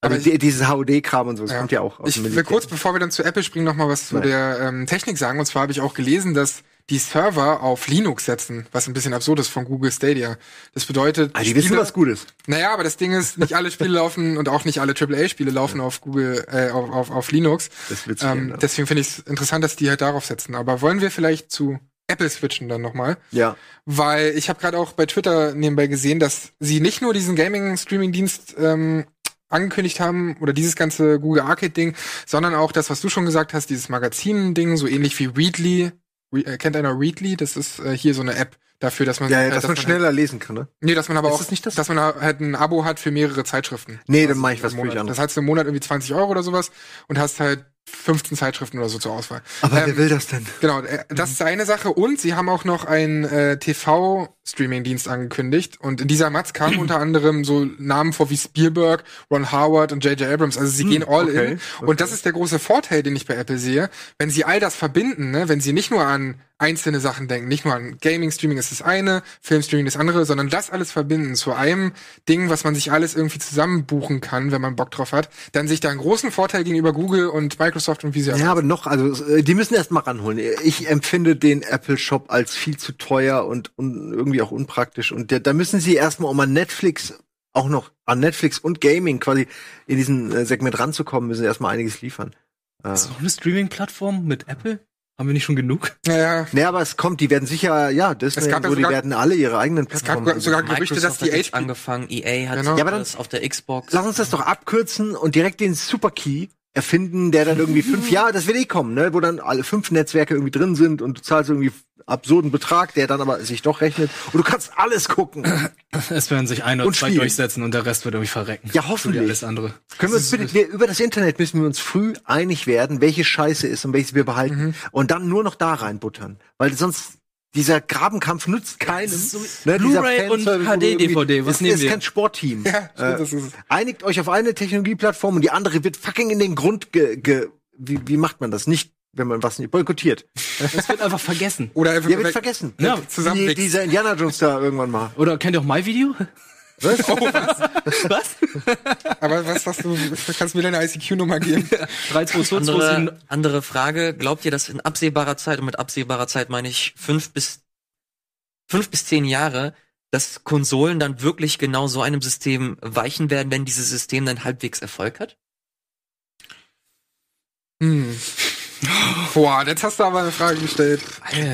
Aber also die, dieses HUD-Kram und so, das Ja. kommt ja auch aus Ich dem will Militär. kurz, bevor wir dann zu Apple springen, noch mal was zu Nein. der ähm, Technik sagen. Und zwar habe ich auch gelesen, dass die Server auf Linux setzen, was ein bisschen absurd ist von Google Stadia. Das bedeutet, Ah, die wissen, Spiele- was gut ist. Naja, aber das Ding ist, nicht alle Spiele laufen und auch nicht alle AAA-Spiele laufen auf Google, äh, auf, auf, auf Linux. Das wird's Ähm, ändern. deswegen finde ich es interessant, dass die halt darauf setzen. Aber wollen wir vielleicht zu Apple switchen dann nochmal? Ja. Weil ich habe gerade auch bei Twitter nebenbei gesehen, dass sie nicht nur diesen Gaming-Streaming-Dienst ähm, angekündigt haben oder dieses ganze Google Arcade-Ding, sondern auch das, was du schon gesagt hast, dieses Magazin-Ding, so ähnlich wie Readly. Re äh, kennt einer Readly? Das ist äh, hier so eine App dafür, dass man Ja, halt, dass man halt- schneller lesen kann, ne? Nee, dass man aber Ist auch, das nicht das? dass man halt ein Abo hat für mehrere Zeitschriften. Nee, dann Also mach ich was völlig anderes. Das heißt im Monat irgendwie 20 Euro oder sowas und hast halt 15 Zeitschriften oder so zur Auswahl. Aber Ähm, wer will das denn? Genau, äh, das ist eine Sache. Und sie haben auch noch einen äh, TV-Streaming-Dienst angekündigt. Und in dieser Matz kamen unter anderem so Namen vor wie Spielberg, Ron Howard und J.J. Abrams. Also sie gehen all okay, in. Und das ist der große Vorteil, den ich bei Apple sehe. Wenn sie all das verbinden, ne? wenn sie nicht nur an einzelne Sachen denken, nicht nur an Gaming-Streaming ist das eine, Film-Streaming das andere, sondern das alles verbinden zu einem Ding, was man sich alles irgendwie zusammen buchen kann, wenn man Bock drauf hat, dann sich da einen großen Vorteil gegenüber Google und Microsoft Microsoft und wie sie Ja, aber noch, also äh, die müssen erst mal ranholen. Ich empfinde den Apple Shop als viel zu teuer und, und irgendwie auch unpraktisch. Und der, da müssen sie erst mal, um an Netflix auch noch an Netflix und Gaming quasi in diesen äh, Segment ranzukommen, müssen sie erst mal einiges liefern. Äh, Ist das auch eine Streaming-Plattform mit Apple? Haben wir nicht schon genug? Naja, nee, aber es kommt, die werden sicher, ja, Disney Es gab und ja so, die werden alle ihre eigenen es Plattformen. gab sogar Gerüchte, dass die hat angefangen, EA hat Genau. Ja, aber dann- das auf der Xbox. Lass uns das doch abkürzen und direkt den Superkey erfinden, der dann irgendwie fünf Jahre, das wird eh kommen, ne, wo dann alle fünf Netzwerke irgendwie drin sind und du zahlst irgendwie absurden Betrag, der dann aber sich doch rechnet und du kannst alles gucken. Es werden sich ein oder Und zwei spielen. durchsetzen und der Rest wird irgendwie verrecken. Ja, hoffentlich. alles andere. Können wir uns bitte, wir, über das Internet müssen wir uns früh einig werden, welche Scheiße ist und welches wir behalten und dann nur noch da reinbuttern, weil sonst dieser Grabenkampf nutzt keinem. Ne, dieser Blu-ray und Fanservice, wo du HD irgendwie- DVD, was es nehmen ist wir? kein Sportteam. Ja, äh, das ist einigt euch auf eine Technologieplattform und die andere wird fucking in den Grund ge, ge wie, wie macht man das? Nicht, wenn man was nicht boykottiert. Es wird einfach vergessen. Oder einfach Ja, wird vergessen. Ja, Wie zusammenwichsen. dieser Indiana Jones da irgendwann mal. Oder kennt ihr auch My Video? Was? Was? Aber was sagst du, kannst du mir deine ICQ-Nummer geben? 3222 Andere, andere Frage. Glaubt ihr, dass in absehbarer Zeit, und mit absehbarer Zeit meine ich fünf bis, fünf bis zehn Jahre, dass Konsolen dann wirklich genau so einem System weichen werden, wenn dieses System dann halbwegs Erfolg hat? Hm. Boah, jetzt hast du aber eine Frage gestellt.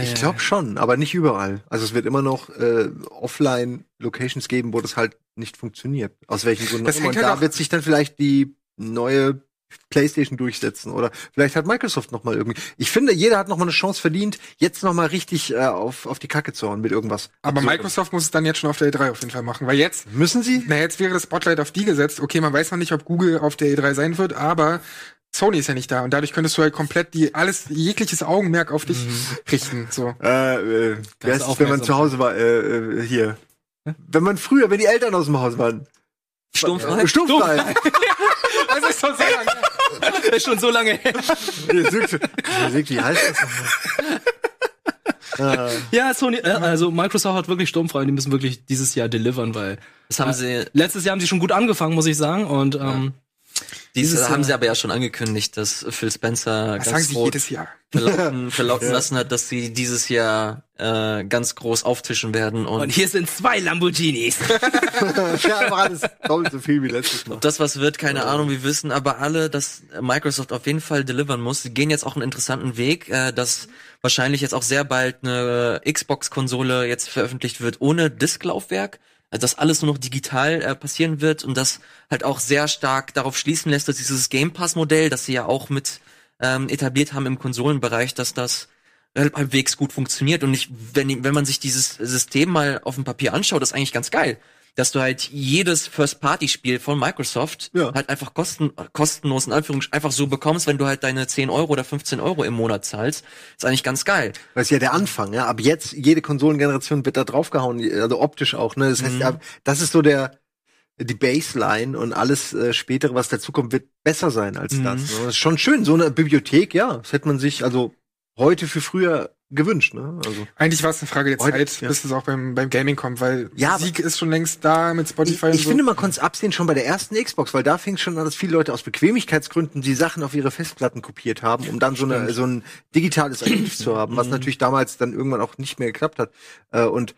Ich glaube schon, aber nicht überall. Also es wird immer noch äh, Offline-Locations geben, wo das halt nicht funktioniert. Aus welchen Gründen Das immer. Und halt da wird sich dann vielleicht die neue PlayStation durchsetzen oder vielleicht hat Microsoft noch mal irgendwie. Ich finde, jeder hat noch mal eine Chance verdient, jetzt noch mal richtig äh, auf auf die Kacke zu hauen mit irgendwas. Aber Absurdem. Microsoft muss es dann jetzt schon auf der E3 auf jeden Fall machen, weil jetzt, müssen sie? na jetzt wäre das Spotlight auf die gesetzt. Okay, man weiß noch nicht, ob Google auf der E3 sein wird, aber Sony ist ja nicht da und dadurch könntest du halt komplett die alles jegliches Augenmerk auf dich richten. So. Äh, äh, wer ist, wenn man zu Hause war, äh, äh, hier. Wenn man früher, wenn die Eltern aus dem Haus waren. Sturmfrei? Sturmfrei. Das ist so sehr lang. Das ist schon so lange her. Wie heißt das nochmal? Ja, Sony, äh, also Microsoft hat wirklich sturmfrei und die müssen wirklich dieses Jahr delivern, weil Das haben sie, letztes Jahr haben sie schon gut angefangen, muss ich sagen. Und ähm, dieses haben Jahr- sie aber ja schon angekündigt, dass Phil Spencer Das sagen ganz sie groß jedes Jahr. verlauten, verlauten lassen hat, dass sie dieses Jahr äh, ganz groß auftischen werden und, und hier sind zwei Lamborghinis. ja, aber alles doppelt so viel wie letztes Mal. Ob das was wird, keine Ahnung, wir wissen aber alle, dass Microsoft auf jeden Fall delivern muss. Sie gehen jetzt auch einen interessanten Weg, äh, dass wahrscheinlich jetzt auch sehr bald eine Xbox-Konsole jetzt veröffentlicht wird ohne Disklaufwerk. Also dass alles nur noch digital äh, passieren wird und das halt auch sehr stark darauf schließen lässt, dass dieses Game Pass-Modell, das sie ja auch mit ähm, etabliert haben im Konsolenbereich, dass das halbwegs gut funktioniert und nicht, wenn, wenn man sich dieses System mal auf dem Papier anschaut, ist eigentlich ganz geil. Dass du halt jedes First-Party-Spiel von Microsoft Ja. halt einfach kosten, kostenlos in Anführungsstrichen einfach so bekommst, wenn du halt deine 10 Euro oder 15 Euro im Monat zahlst. Ist eigentlich ganz geil. Das ist ja der Anfang, ja. Ab jetzt, jede Konsolengeneration wird da draufgehauen, also optisch auch, ne. Das heißt, Mhm. das ist so der, die Baseline und alles äh, spätere, was dazukommt, wird besser sein als Mhm. das. Ne? Das ist schon schön, so eine Bibliothek, ja. Das hätte man sich also heute für früher gewünscht, ne? Also. Eigentlich war es eine Frage der Heute, Zeit, ja. bis es auch beim, beim Gaming kommt, weil Ja, Musik ist schon längst da mit Spotify Ich, und ich so. finde, man konnte es absehen schon bei der ersten Xbox, weil da fing es schon an, dass viele Leute aus Bequemlichkeitsgründen die Sachen auf ihre Festplatten kopiert haben, um dann so, eine, so ein digitales Archiv zu haben, was natürlich damals dann irgendwann auch nicht mehr geklappt hat. Äh, und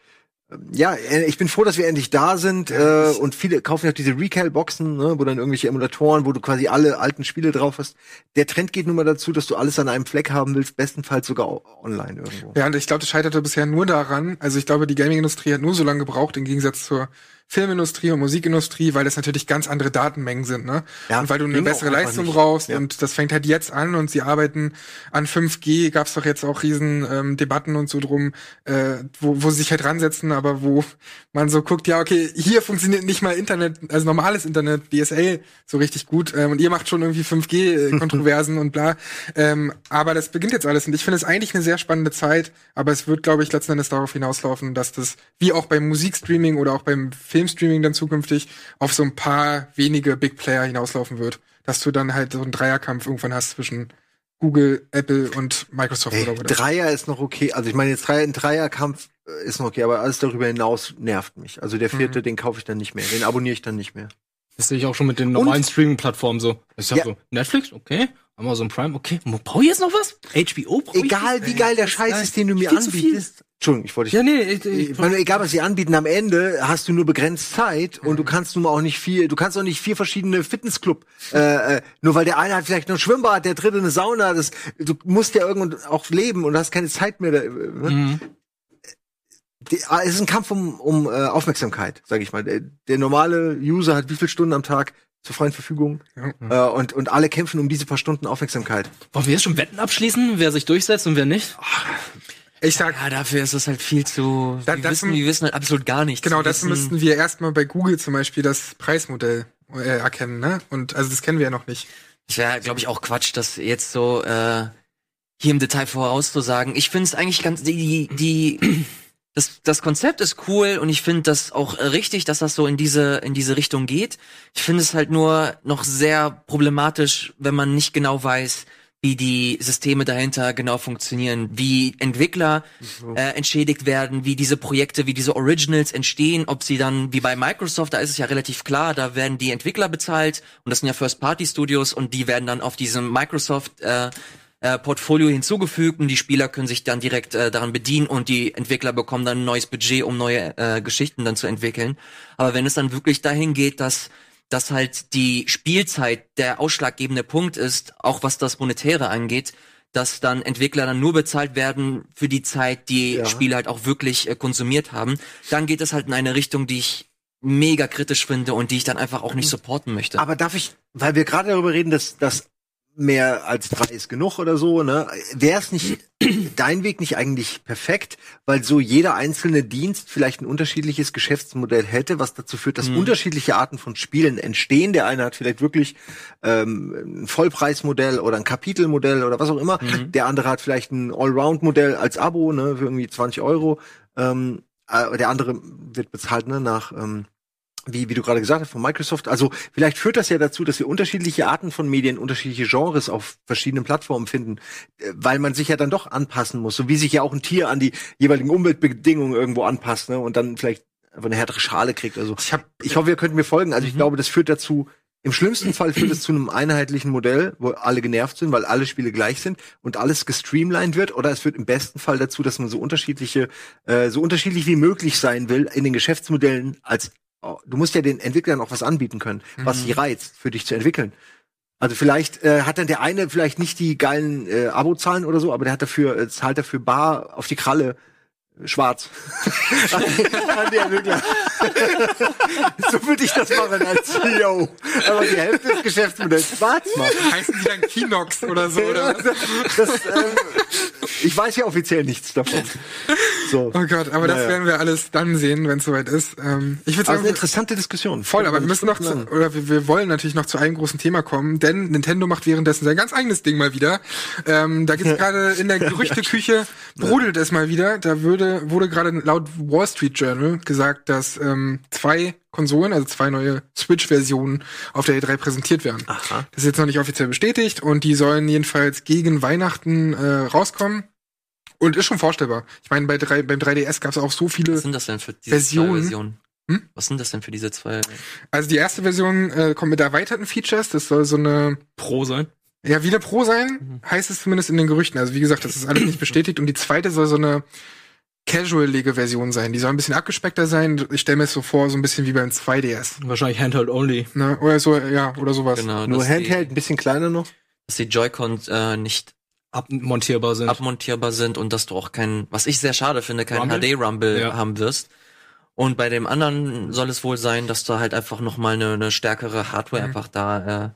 ja, äh, ich bin froh, dass wir endlich da sind äh, und viele kaufen ja auch diese Recal-Boxen, ne, wo dann irgendwelche Emulatoren, wo du quasi alle alten Spiele drauf hast. Der Trend geht nun mal dazu, dass du alles an einem Fleck haben willst, bestenfalls sogar online irgendwo. Ja, und ich glaube, das scheiterte bisher nur daran. Also ich glaube, die Gaming-Industrie hat nur so lange gebraucht, im Gegensatz zur Filmindustrie und Musikindustrie, weil das natürlich ganz andere Datenmengen sind, ne? Ja, und weil du eine bessere Leistung nicht. brauchst Ja. und das fängt halt jetzt an und sie arbeiten an 5G, gab's doch jetzt auch riesen ähm, Debatten und so drum, äh, wo, wo sie sich halt ransetzen, aber wo man so guckt, ja, okay, hier funktioniert nicht mal Internet, also normales Internet, DSL, so richtig gut ähm, und ihr macht schon irgendwie 5G-Kontroversen und bla. Ähm, aber das beginnt jetzt alles und ich finde es eigentlich eine sehr spannende Zeit, aber es wird, glaube ich, letzten Endes darauf hinauslaufen, dass das, wie auch beim Musikstreaming oder auch beim Filmstreaming dann zukünftig, auf so ein paar wenige Big Player hinauslaufen wird. Dass du dann halt so einen Dreierkampf irgendwann hast zwischen Google, Apple und Microsoft Ey, oder whatever. Dreier ist noch okay. Also ich meine, jetzt Dreier, ein Dreierkampf äh, ist noch okay, aber alles darüber hinaus nervt mich. Also der vierte, den kaufe ich dann nicht mehr. Den abonniere ich dann nicht mehr. Das sehe ich auch schon mit den normalen Streaming-Plattformen so. Ich sag Ja. so, Netflix, okay. Amazon Prime, okay. Brauche ich jetzt noch was? HBO? Brauch ich Egal, wie geil der Scheiß ist, den du mir anbietest. Entschuldigung, ich wollte dich Ja, nee, ich, ich, Ich meine, egal was sie anbieten, am Ende hast du nur begrenzt Zeit und du kannst nun mal auch nicht viel, du kannst auch nicht vier verschiedene Fitnessclub, äh, äh, nur weil der eine hat vielleicht noch ein Schwimmbad, der dritte eine Sauna, das, du musst ja irgendwann auch leben und hast keine Zeit mehr. Da, äh, ne? Die, ah, es ist ein Kampf um, um äh, Aufmerksamkeit, sage ich mal. Der, der normale User hat wie viele Stunden am Tag zur freien Verfügung äh, und, und alle kämpfen um diese paar Stunden Aufmerksamkeit. Wollen wir jetzt schon Wetten abschließen, wer sich durchsetzt und wer nicht? Ich sag, Ja, dafür ist es halt viel zu. Da- wir, das- wissen, wir wissen halt absolut gar nichts. genau, das müssten wir erstmal bei Google zum Beispiel das Preismodell äh, erkennen, ne? Und also das kennen wir ja noch nicht. Es wäre, glaube ich, auch Quatsch, das jetzt so äh, hier im Detail vorauszusagen. Ich finde es eigentlich ganz die die, das, das Konzept ist cool und ich finde das auch richtig, dass das so in diese in diese Richtung geht. Ich finde es halt nur noch sehr problematisch, wenn man nicht genau weiß, wie die Systeme dahinter genau funktionieren, wie Entwickler äh, entschädigt werden, wie diese Projekte, wie diese Originals entstehen, ob sie dann, wie bei Microsoft, da ist es ja relativ klar, da werden die Entwickler bezahlt und das sind ja First-Party-Studios und die werden dann auf diesem Microsoft äh, äh, Portfolio hinzugefügt und die Spieler können sich dann direkt äh, daran bedienen und die Entwickler bekommen dann ein neues Budget, um neue äh, Geschichten dann zu entwickeln. Aber wenn es dann wirklich dahin geht, dass dass halt die Spielzeit der ausschlaggebende Punkt ist, auch was das Monetäre angeht, dass dann Entwickler dann nur bezahlt werden für die Zeit, die Ja. Spiele halt auch wirklich äh, konsumiert haben, dann geht es halt in eine Richtung, die ich mega kritisch finde und die ich dann einfach auch nicht supporten möchte. Aber darf ich, weil wir gerade darüber reden, dass das mehr als drei ist genug oder so, ne? Wäre es nicht dein Weg nicht eigentlich perfekt, weil so jeder einzelne Dienst vielleicht ein unterschiedliches Geschäftsmodell hätte, was dazu führt, dass unterschiedliche Arten von Spielen entstehen. Der eine hat vielleicht wirklich ähm, ein Vollpreismodell oder ein Kapitelmodell oder was auch immer. Der andere hat vielleicht ein Allround-Modell als Abo, ne, für irgendwie 20 Euro. Ähm, äh, der andere wird bezahlt, ne, nach ähm, wie, wie du gerade gesagt hast, von Microsoft. Also vielleicht führt das ja dazu, dass wir unterschiedliche Arten von Medien, unterschiedliche Genres auf verschiedenen Plattformen finden, äh, weil man sich ja dann doch anpassen muss, so wie sich ja auch ein Tier an die jeweiligen Umweltbedingungen irgendwo anpasst, ne, und dann vielleicht einfach eine härtere Schale kriegt. Also Ich hab, ich hoffe, ihr könnt mir folgen. Also ich glaube, das führt dazu, im schlimmsten Fall führt es zu einem einheitlichen Modell, wo alle genervt sind, weil alle Spiele gleich sind und alles gestreamlined wird. Oder es führt im besten Fall dazu, dass man so unterschiedliche, äh, so unterschiedlich wie möglich sein will in den Geschäftsmodellen als du musst ja den Entwicklern auch was anbieten können, was sie reizt, für dich zu entwickeln. Also vielleicht äh, hat dann der eine vielleicht nicht die geilen äh, Abozahlen oder so, aber der hat dafür, äh, zahlt dafür bar auf die Kralle äh, schwarz. an, die Entwickler. so würde ich das machen als CEO. Aber die Hälfte des Geschäftsmodells schwarz machen. heißen die dann Kinox oder so, oder was? Das, ähm, ich weiß ja offiziell nichts davon. So. Oh Gott, aber das Naja. werden wir alles dann sehen, wenn es soweit ist. Ähm, ich würde Also sagen, eine interessante Diskussion. Voll, aber wir müssen noch zu, oder wir, wir wollen natürlich noch zu einem großen Thema kommen, denn Nintendo macht währenddessen sein ganz eigenes Ding mal wieder. Ähm, da gibt's gerade in der Gerüchteküche brodelt es mal wieder. Da würde, wurde gerade laut Wall Street Journal gesagt, dass ähm, zwei Konsolen, also zwei neue Switch-Versionen auf der E3 präsentiert werden. Aha. Das ist jetzt noch nicht offiziell bestätigt und die sollen jedenfalls gegen Weihnachten äh, rauskommen. Und ist schon vorstellbar. Ich meine, bei drei, beim 3DS gab es auch so viele. Was sind das denn für diese Versionen? zwei Versionen? Hm? Was sind das denn für diese zwei? Also die erste Version äh, kommt mit erweiterten Features. Das soll so eine Pro sein. Ja, wie eine Pro sein, heißt es zumindest in den Gerüchten. Also wie gesagt, das ist alles nicht bestätigt. Und die zweite soll so eine casual-lige Version sein. Die soll ein bisschen abgespeckter sein. Ich stelle mir es so vor, so ein bisschen wie beim 2DS. Wahrscheinlich Handheld only. Ne? Oder so, ja, oder sowas. Genau, Nur Handheld, die, ein bisschen kleiner noch. dass die Joy-Cons äh, nicht Abmontierbar sind. abmontierbar sind und dass du auch keinen, was ich sehr schade finde, keinen Rumble? HD-Rumble Ja. haben wirst. Und bei dem anderen soll es wohl sein, dass da halt einfach noch mal eine, eine stärkere Hardware Mhm. einfach da äh,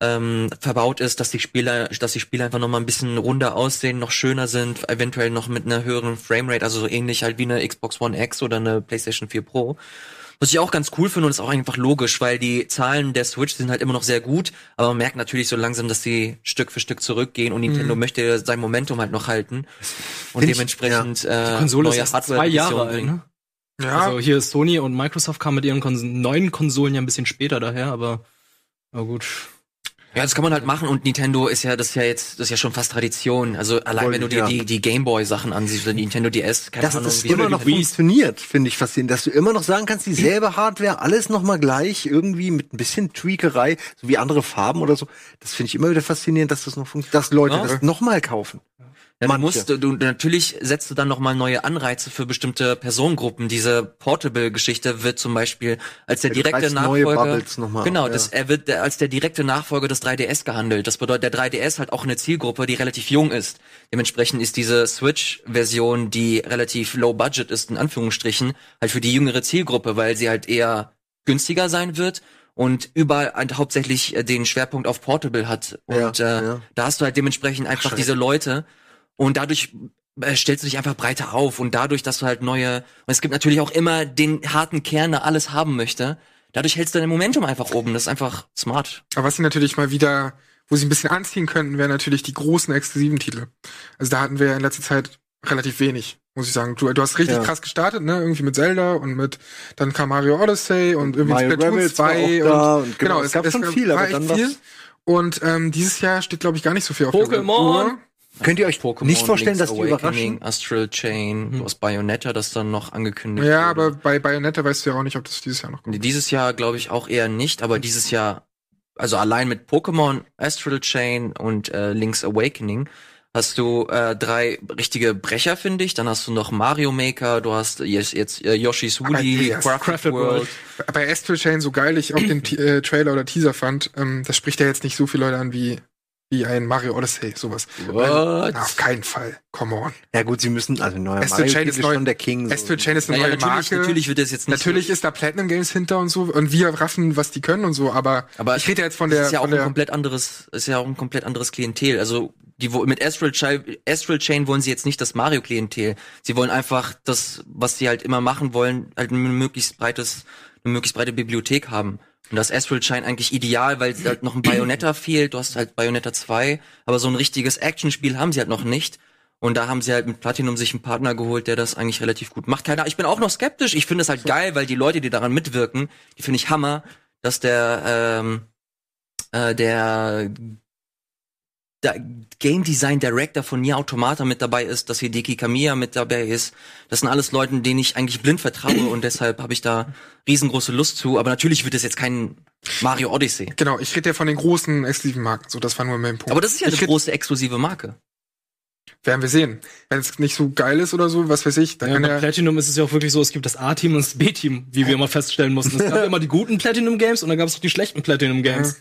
ähm, verbaut ist, dass die Spiele, dass die Spiele einfach noch mal ein bisschen runder aussehen, noch schöner sind, eventuell noch mit einer höheren Framerate, also so ähnlich halt wie eine Xbox One X oder eine PlayStation 4 Pro. Was ich auch ganz cool finde und ist auch einfach logisch, weil die Zahlen der Switch sind halt immer noch sehr gut, aber man merkt natürlich so langsam, dass sie Stück für Stück zurückgehen und Nintendo möchte sein Momentum halt noch halten und Find ich- dementsprechend äh, Die Konsole ist neue erst zwei Jahre alt, bringen. ne? Ja, Also hier Sony und Microsoft kamen mit ihren Kons neuen Konsolen ja ein bisschen später daher, aber na gut. Ja, das kann man halt machen und Nintendo ist ja, das ist ja jetzt, das ist ja schon fast Tradition. Also allein Wollte wenn du dir ja. die, die Gameboy-Sachen ansiehst, oder Nintendo DS, keine Dass das immer noch funktioniert, finde ich faszinierend. Dass du immer noch sagen kannst, dieselbe Hardware, alles noch mal gleich, irgendwie mit ein bisschen Tweakerei, so wie andere Farben oder so. Das finde ich immer wieder faszinierend, dass das noch funktioniert, dass Leute Ja. das noch mal kaufen. Ja, Manche. musst, du, natürlich setzt du dann noch mal neue Anreize für bestimmte Personengruppen. Diese Portable-Geschichte wird zum Beispiel als der Ja, du direkte Nachfolger. Mal genau, auf, das, ja. er wird der- als der direkte Nachfolger des 3DS gehandelt. Das bedeutet, der 3DS hat auch eine Zielgruppe, die relativ jung ist. Dementsprechend ist diese Switch-Version, die relativ low budget ist, in Anführungsstrichen, halt für die jüngere Zielgruppe, weil sie halt eher günstiger sein wird und überall halt hauptsächlich äh, den Schwerpunkt auf Portable hat. Und Ja, äh, ja. da hast du halt dementsprechend einfach diese Leute und dadurch äh, stellst du dich einfach breiter auf und dadurch, dass du halt neue und es gibt natürlich auch immer den harten Kern, der alles haben möchte. Dadurch hältst du dein Momentum einfach oben. Das ist einfach smart. Aber was sie natürlich mal wieder, wo sie ein bisschen anziehen könnten, wären natürlich die großen exklusiven Titel. Also da hatten wir ja in letzter Zeit relativ wenig, muss ich sagen. Du, du hast richtig Ja. krass gestartet, ne? Irgendwie mit Zelda und mit, dann kam Mario Odyssey und irgendwie Mario Splatoon war 2 auch da und genau, es gab schon gab- viel, aber war echt dann was- Und ähm, dieses Jahr steht, glaube ich, gar nicht so viel auf der Pokémon! Könnt ihr euch Pokémon, nicht vorstellen, Link's dass die Awakening, überraschen? Astral Chain, du hast Bayonetta, das dann noch angekündigt Ja, wurde. aber bei Bayonetta weißt du ja auch nicht, ob das dieses Jahr noch kommt. Nee, Dieses Jahr glaube ich auch eher nicht, aber dieses Jahr, also allein mit Pokémon, Astral Chain und äh, Link's Awakening hast du äh, drei richtige Brecher, finde ich. Dann hast du noch Mario Maker, du hast jetzt, jetzt äh, Yoshi's Woolly, yes, Crafted, Crafted World. World. Bei Astral Chain, so geil ich auch den T- äh, Trailer oder Teaser fand, ähm, das spricht ja jetzt nicht so viele Leute an wie, wie ein Mario Odyssey, sowas. What? Na, auf keinen Fall. Come on. Ja gut, sie müssen, also neuer Astral Mario Chain ist neu- schon der King. So. Astral Chain ist eine Naja, neue natürlich, Marke. natürlich wird das jetzt nicht Natürlich ist da Platinum Games hinter und so und wir raffen, was die können und so, aber, Aber ich rede ja jetzt von das der, ist ja auch ein komplett anderes, ist ja auch ein komplett anderes Klientel. Also die mit Astral Chain, Astral Chain wollen sie jetzt nicht das Mario Klientel. Sie wollen einfach das, was sie halt immer machen wollen, halt ein möglichst breites, eine möglichst breite Bibliothek haben. Und das Astral Chain eigentlich ideal, weil halt noch ein Bayonetta fehlt. Du hast halt Bayonetta 2, aber so ein richtiges Actionspiel haben sie halt noch nicht. Und da haben sie halt mit Platinum sich einen Partner geholt, der das eigentlich relativ gut macht. Keine Ahnung, ich bin auch noch skeptisch. Ich finde es halt geil, weil die Leute, die daran mitwirken, die finde ich Hammer, dass der ähm, äh, der, der Game Design Director von Nier Automata mit dabei ist, dass Hideki Kamiya mit dabei ist. Das sind alles Leute, denen ich eigentlich blind vertraue und deshalb habe ich da riesengroße Lust zu. Aber natürlich wird es jetzt kein Mario Odyssey. genau, ich rede ja von den großen exklusiven Marken, so das war nur mein Punkt. Aber das ist ja ich eine große exklusive Marke. werden wir sehen. Wenn es nicht so geil ist oder so, was weiß ich, dann Ja, kann bei Platinum ist es ja auch wirklich so, es gibt das A-Team und das B-Team, wie wir immer feststellen mussten. Es gab immer die guten Platinum-Games und dann gab es auch die schlechten Platinum-Games. Ja,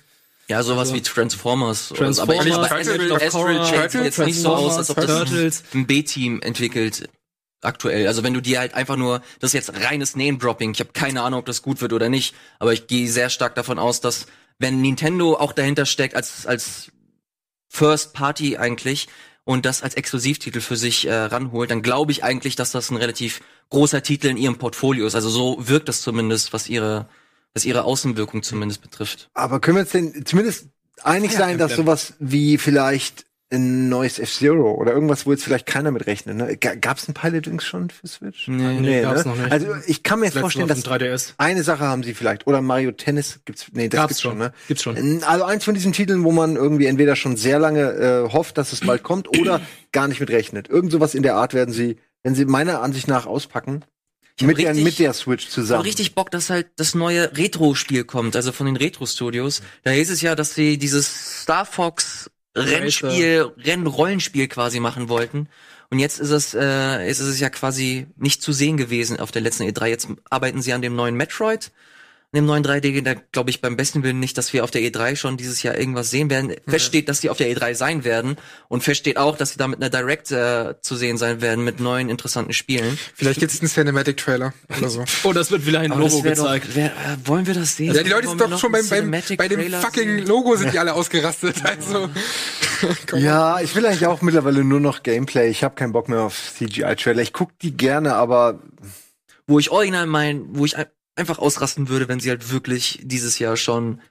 sowas wie Transformers. Transformers, aber ich glaube, Turtles, Astral, of Astral Chain sieht jetzt nicht so aus, als ob das Turtles. ein B-Team entwickelt aktuell. Also wenn du dir halt einfach nur, das ist jetzt reines Name-Dropping. Ich habe keine Ahnung, ob das gut wird oder nicht, aber ich gehe sehr stark davon aus, dass wenn Nintendo auch dahinter steckt als als First Party eigentlich und das als Exklusivtitel für sich äh, ranholt, dann glaube ich eigentlich, dass das ein relativ großer Titel in ihrem Portfolio ist. Also so wirkt das zumindest, was ihre was ihre Außenwirkung zumindest betrifft. Aber können wir uns denn zumindest einig sein, dass sowas wie vielleicht ein neues F-Zero oder irgendwas, wo jetzt vielleicht keiner mit rechnet, ne? Ga- Gab's ein Pilot Wings schon für Switch? Nee, nee, gab's noch nicht. Also ich kann mir jetzt vorstellen, dass auf dem 3DS. eine Sache haben sie vielleicht oder Mario Tennis gibt's nee, das Gab's gibt's schon. schon, ne? Gibt's schon. Also eins von diesen Titeln, wo man irgendwie entweder schon sehr lange äh, hofft, dass es bald kommt oder gar nicht mit rechnet. Irgend sowas in der Art werden sie, wenn sie meiner Ansicht nach auspacken, hab mit der, richtig- mit der Switch Ich zusammen. habe richtig Bock, dass halt das neue Retro-Spiel kommt, also von den Retro-Studios. Da hieß es ja, dass sie dieses Star Fox Rennspiel, Rennrollenspiel quasi machen wollten. Und jetzt ist es, äh, ist es ja quasi nicht zu sehen gewesen auf der letzten E3. Jetzt arbeiten sie an dem neuen Metroid, an dem neuen 3D. Da glaube ich beim besten Willen nicht, dass wir auf der E3 schon dieses Jahr irgendwas sehen werden. Fest steht, dass sie auf der E3 sein werden. Und fest steht auch, dass sie da mit einer Direct äh, zu sehen sein werden, mit neuen interessanten Spielen. vielleicht gibt's einen Cinematic Trailer oder so. Oh, das wird wieder ein Aber Logo gezeigt. Doch, wär, äh, wollen wir das sehen? Ja, die Leute sind doch schon beim, beim bei dem Trailer fucking sehen? Logo sind die alle ausgerastet. Also. Ja, ich will eigentlich auch mittlerweile nur noch Gameplay. Ich habe keinen Bock mehr auf CGI-Trailer. Ich guck die gerne, aber Wo ich original mein, wo ich ein, einfach ausrasten würde, wenn sie halt wirklich dieses Jahr schon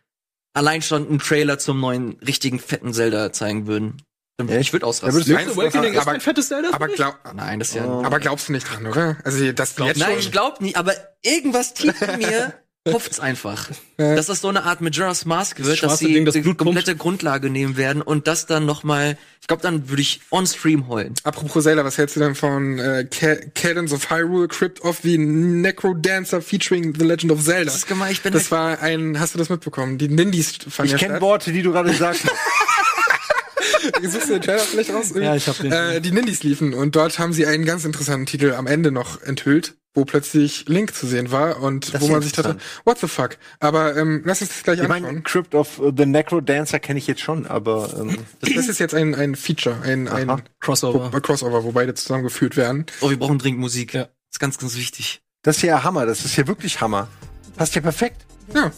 allein schon einen Trailer zum neuen richtigen fetten Zelda zeigen würden. Echt? Ich würde Ja, ausrasten. würdest du- Meinst du, Awakening ist aber, ein fettes Zelda? aber, glaub, Nein, das ist ja. Oh. aber glaubst du nicht dran, oder? Also das jetzt Nein, schon. ich glaub nicht, aber irgendwas tief in mir hofft's einfach, dass das so eine Art Majora's Mask wird, dass schwarze sie Ding, das die Blut pumpt. komplette Grundlage nehmen werden und das dann noch mal, ich glaube, dann würde ich on Stream heulen. Apropos Zelda, was hältst du denn von äh, Ca- Cadence of Hyrule, Crypt of the Necrodancer featuring The Legend of Zelda? Das ist gemein, ich bin Das war ein, hast du das mitbekommen? Die Nindies fanden Ich kenne. Worte, die du gerade gesagt hast. Suchst du den Trailer vielleicht raus? Ja, ich hab den. Äh, die Nindies liefen und dort haben sie einen ganz interessanten Titel am Ende noch enthüllt, wo plötzlich Link zu sehen war und Das wo man sich dachte, what the fuck? Aber ähm, lass uns das gleich Ich meine, anschauen. Crypt of the Necro Dancer kenne ich jetzt schon, aber ähm, Das, das ist jetzt ein, ein Feature, ein, ein. Crossover. Wo, Crossover, wo beide zusammengeführt werden. Oh, wir brauchen dringend Musik. Ja. ist ganz, ganz wichtig. das ist ja Hammer. Das ist ja wirklich Hammer. Passt ja perfekt. Ja.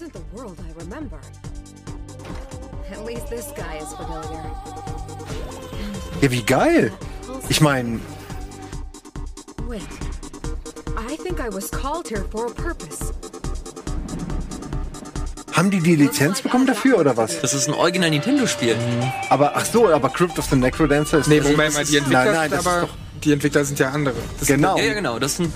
Ja, wie geil. Ich meine, Wait. I think I was called here for a purpose. haben die die Lizenz bekommen dafür oder was? Das ist ein original Nintendo-Spiel. Aber ach so, aber Crypt of the Necro Dancer ist Nee, Moment mal, die Entwickler Nein, nein, sind das aber, ist doch die Entwickler sind ja andere. Das genau. Ja, ja, genau. Das sind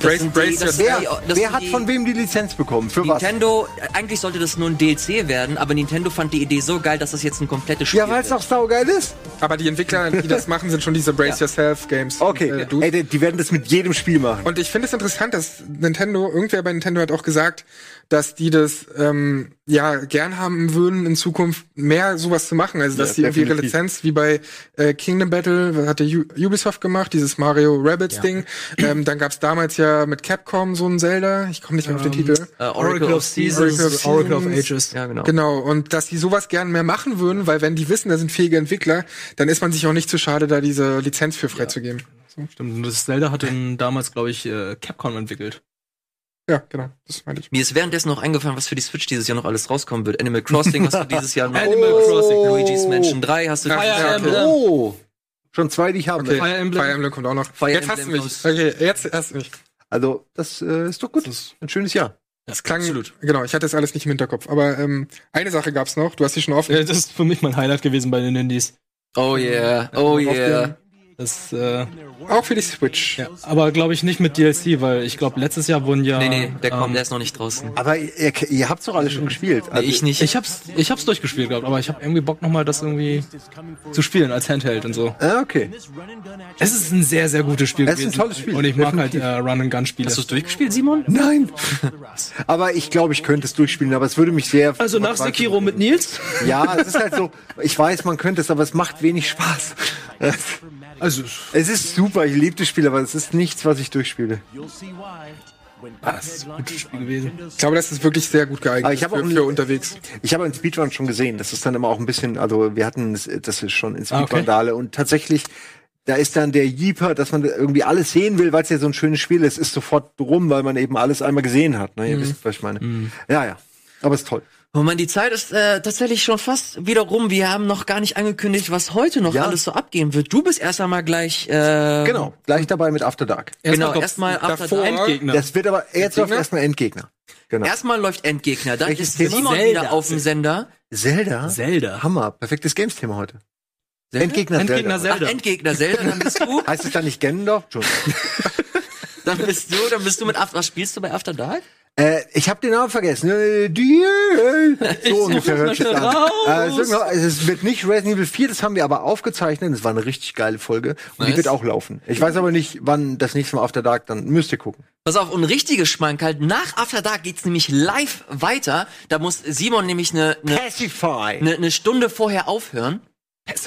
Brace, sind brace die- das- yourself. Ja, Wer, das wer hat die- von wem die Lizenz bekommen? Für was? Nintendo, eigentlich sollte das nur ein DLC werden, aber Nintendo fand die Idee so geil, dass das jetzt ein komplettes Spiel Ja, weil es auch saugeil ist. Aber die Entwickler, die das machen, sind schon diese Brace Yourself Games. Okay, Äh, Dudes. ey, die, die werden das mit jedem Spiel machen. Und ich finde es interessant, dass Nintendo, irgendwer bei Nintendo hat auch gesagt, dass die das ähm, ja gern haben würden, in Zukunft mehr sowas zu machen. Also dass Ja, die irgendwie ihre. Lizenz wie bei äh, Kingdom Battle, was hatte Ubisoft gemacht, dieses Mario Rabbids Ding. Ähm, dann gab's damals ja mit Capcom so ein Zelda, ich komme nicht mehr auf den Titel. Äh, Oracle, of Seasons. Oracle of Oracle of Seasons. Ages. Ja, genau. Genau, und dass die sowas gern mehr machen würden, weil wenn die wissen, da sind fähige Entwickler, dann ist man sich auch nicht zu schade, da diese Lizenz für freizugeben. Stimmt, und das Zelda hat dann damals, glaube ich, äh, Capcom entwickelt. Ja, genau, das meine ich. Mir ist währenddessen noch eingefallen, was für die Switch dieses Jahr noch alles rauskommen wird. Animal Crossing hast du dieses Jahr noch. Animal Crossing. Luigi's Mansion 3 hast du dieses ja, noch. Oh, schon zwei, die ich habe. Okay, Fire Emblem. Fire Emblem kommt auch noch. Fire jetzt hast du Emblem mich. Okay, jetzt erst nicht. Also, das äh, ist doch gut. Ein schönes Jahr. Das klang, absolut. genau, ich hatte das alles nicht im Hinterkopf. Aber ähm, eine Sache gab's noch, du hast sie schon offen. Ja, das ist für mich mein Highlight gewesen bei den Indies. Oh yeah, oh yeah. Das, äh, Auch für die Switch. ja, aber glaube ich nicht mit DLC, weil ich glaube letztes Jahr wurden ja. Nee, nee, der kommt, ähm, der ist noch nicht draußen. Aber ihr, ihr habt's doch alle schon gespielt. Nee, ich nicht. Ich hab's, ich hab's durchgespielt gehabt, aber ich habe irgendwie Bock nochmal das irgendwie zu spielen als Handheld und so. Ah, okay. Es ist ein sehr, sehr gutes Spiel Es ist ein gewesen. tolles Spiel, Und ich mag halt definitiv. äh, Run and Gun Spiele. Hast du es durchgespielt, Simon? Nein. aber ich glaube, ich könnte es durchspielen, aber es würde mich sehr. also nach Sekiro mit Nils? Ja, es ist halt so. Ich weiß, man könnte es, aber es macht wenig Spaß. Also, Es ist super, ich liebe das Spiel, aber es ist nichts, was ich durchspiele. das ist ein gutes Spiel gewesen. Ich glaube, das ist wirklich sehr gut geeignet Aber ich für, auch ein- für unterwegs. Ich habe einen Speedrun schon gesehen. Das ist dann immer auch ein bisschen, also wir hatten das, das ist schon in Ah, okay. Speedrun-Dale und tatsächlich, da ist dann der Jeeper, dass man irgendwie alles sehen will, weil es ja so ein schönes Spiel ist, ist sofort rum, weil man eben alles einmal gesehen hat. Ne? Ihr wisst, was ich meine. Ja, ja. Aber ist toll. Oh man, die Zeit ist äh, tatsächlich schon fast wieder rum. Wir haben noch gar nicht angekündigt, was heute noch Ja. alles so abgehen wird. Du bist erst einmal gleich. Äh, Genau, gleich dabei mit After Dark. Genau, kommt erstmal After Dark. Endgegner. Das wird aber jetzt läuft erstmal Endgegner. Genau. Erstmal läuft Endgegner. Dann Welches ist Thema? Simon Zelda. wieder auf dem Sender. Zelda? Zelda. Hammer. Perfektes Games-Thema heute. Zelda? Endgegner, Endgegner Zelda. Ach, Zelda. Endgegner Zelda, dann bist du, Heißt es dann nicht Gendorf? Entschuldigung. dann bist du, dann bist du mit After, was spielst du bei After Dark? Äh, ich habe den Namen vergessen. Äh, die, so ungefähr hört sich an. Äh, es, irgendwo- es wird nicht Resident Evil 4, das haben wir aber aufgezeichnet. Das war eine richtig geile Folge. Und die Nice. wird auch laufen. Ich weiß aber nicht, wann das nächste Mal After Dark, dann müsst ihr gucken. Pass auf, und richtige Schmankerl, nach After Dark geht's nämlich live weiter. Da muss Simon nämlich eine, Pacify. eine, eine Stunde vorher aufhören.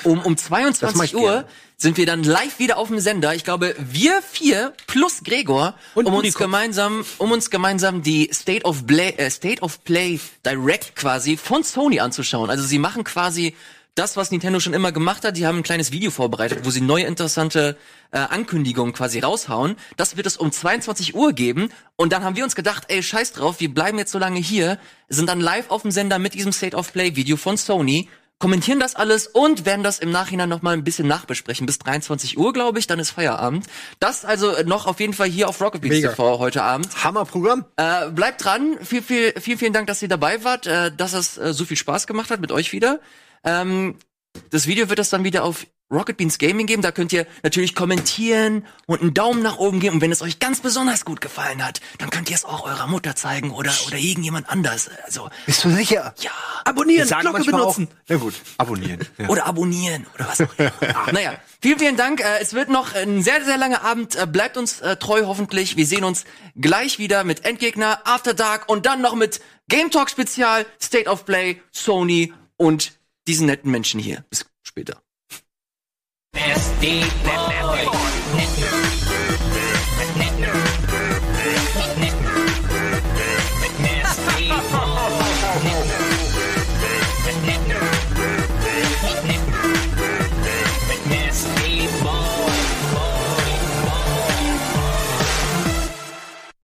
Um, um Das mach 22 ich Uhr gerne. sind wir dann live wieder auf dem Sender. Ich glaube, wir vier plus Gregor, Und um uns gemeinsam, um uns gemeinsam die State of Play, äh, State of Play Direct quasi von Sony anzuschauen. Also sie machen quasi das, was Nintendo schon immer gemacht hat. Die haben ein kleines Video vorbereitet, wo sie neue interessante äh, Ankündigungen quasi raushauen. Das wird es um 22 Uhr geben. Und dann haben wir uns gedacht, ey, scheiß drauf, wir bleiben jetzt so lange hier, sind dann live auf dem Sender mit diesem State of Play Video von Sony kommentieren das alles und werden das im Nachhinein noch mal ein bisschen nachbesprechen. Bis 23 Uhr, glaube ich, dann ist Feierabend. Das also noch auf jeden Fall hier auf Rocket Mega. TV heute Abend. Hammerprogramm. Äh, bleibt dran. Viel, viel, vielen, vielen Dank, dass ihr dabei wart, äh, dass es äh, so viel Spaß gemacht hat mit euch wieder. Ähm, das Video wird es dann wieder auf Rocket Beans Gaming geben. Da könnt ihr natürlich kommentieren und einen Daumen nach oben geben. Und wenn es euch ganz besonders gut gefallen hat, dann könnt ihr es auch eurer Mutter zeigen oder, oder irgendjemand anders. Also, Bist du sicher? ja. Abonnieren, sagen Glocke benutzen. Auch, na gut, abonnieren. Ja. Oder abonnieren oder was auch immer. naja, vielen, vielen Dank. Äh, es wird noch ein sehr, sehr langer Abend. Äh, bleibt uns äh, treu hoffentlich. Wir sehen uns gleich wieder mit Endgegner, After Dark und dann noch mit Game Talk Spezial, State of Play, Sony und diesen netten Menschen hier. Bis später. Nasty boy.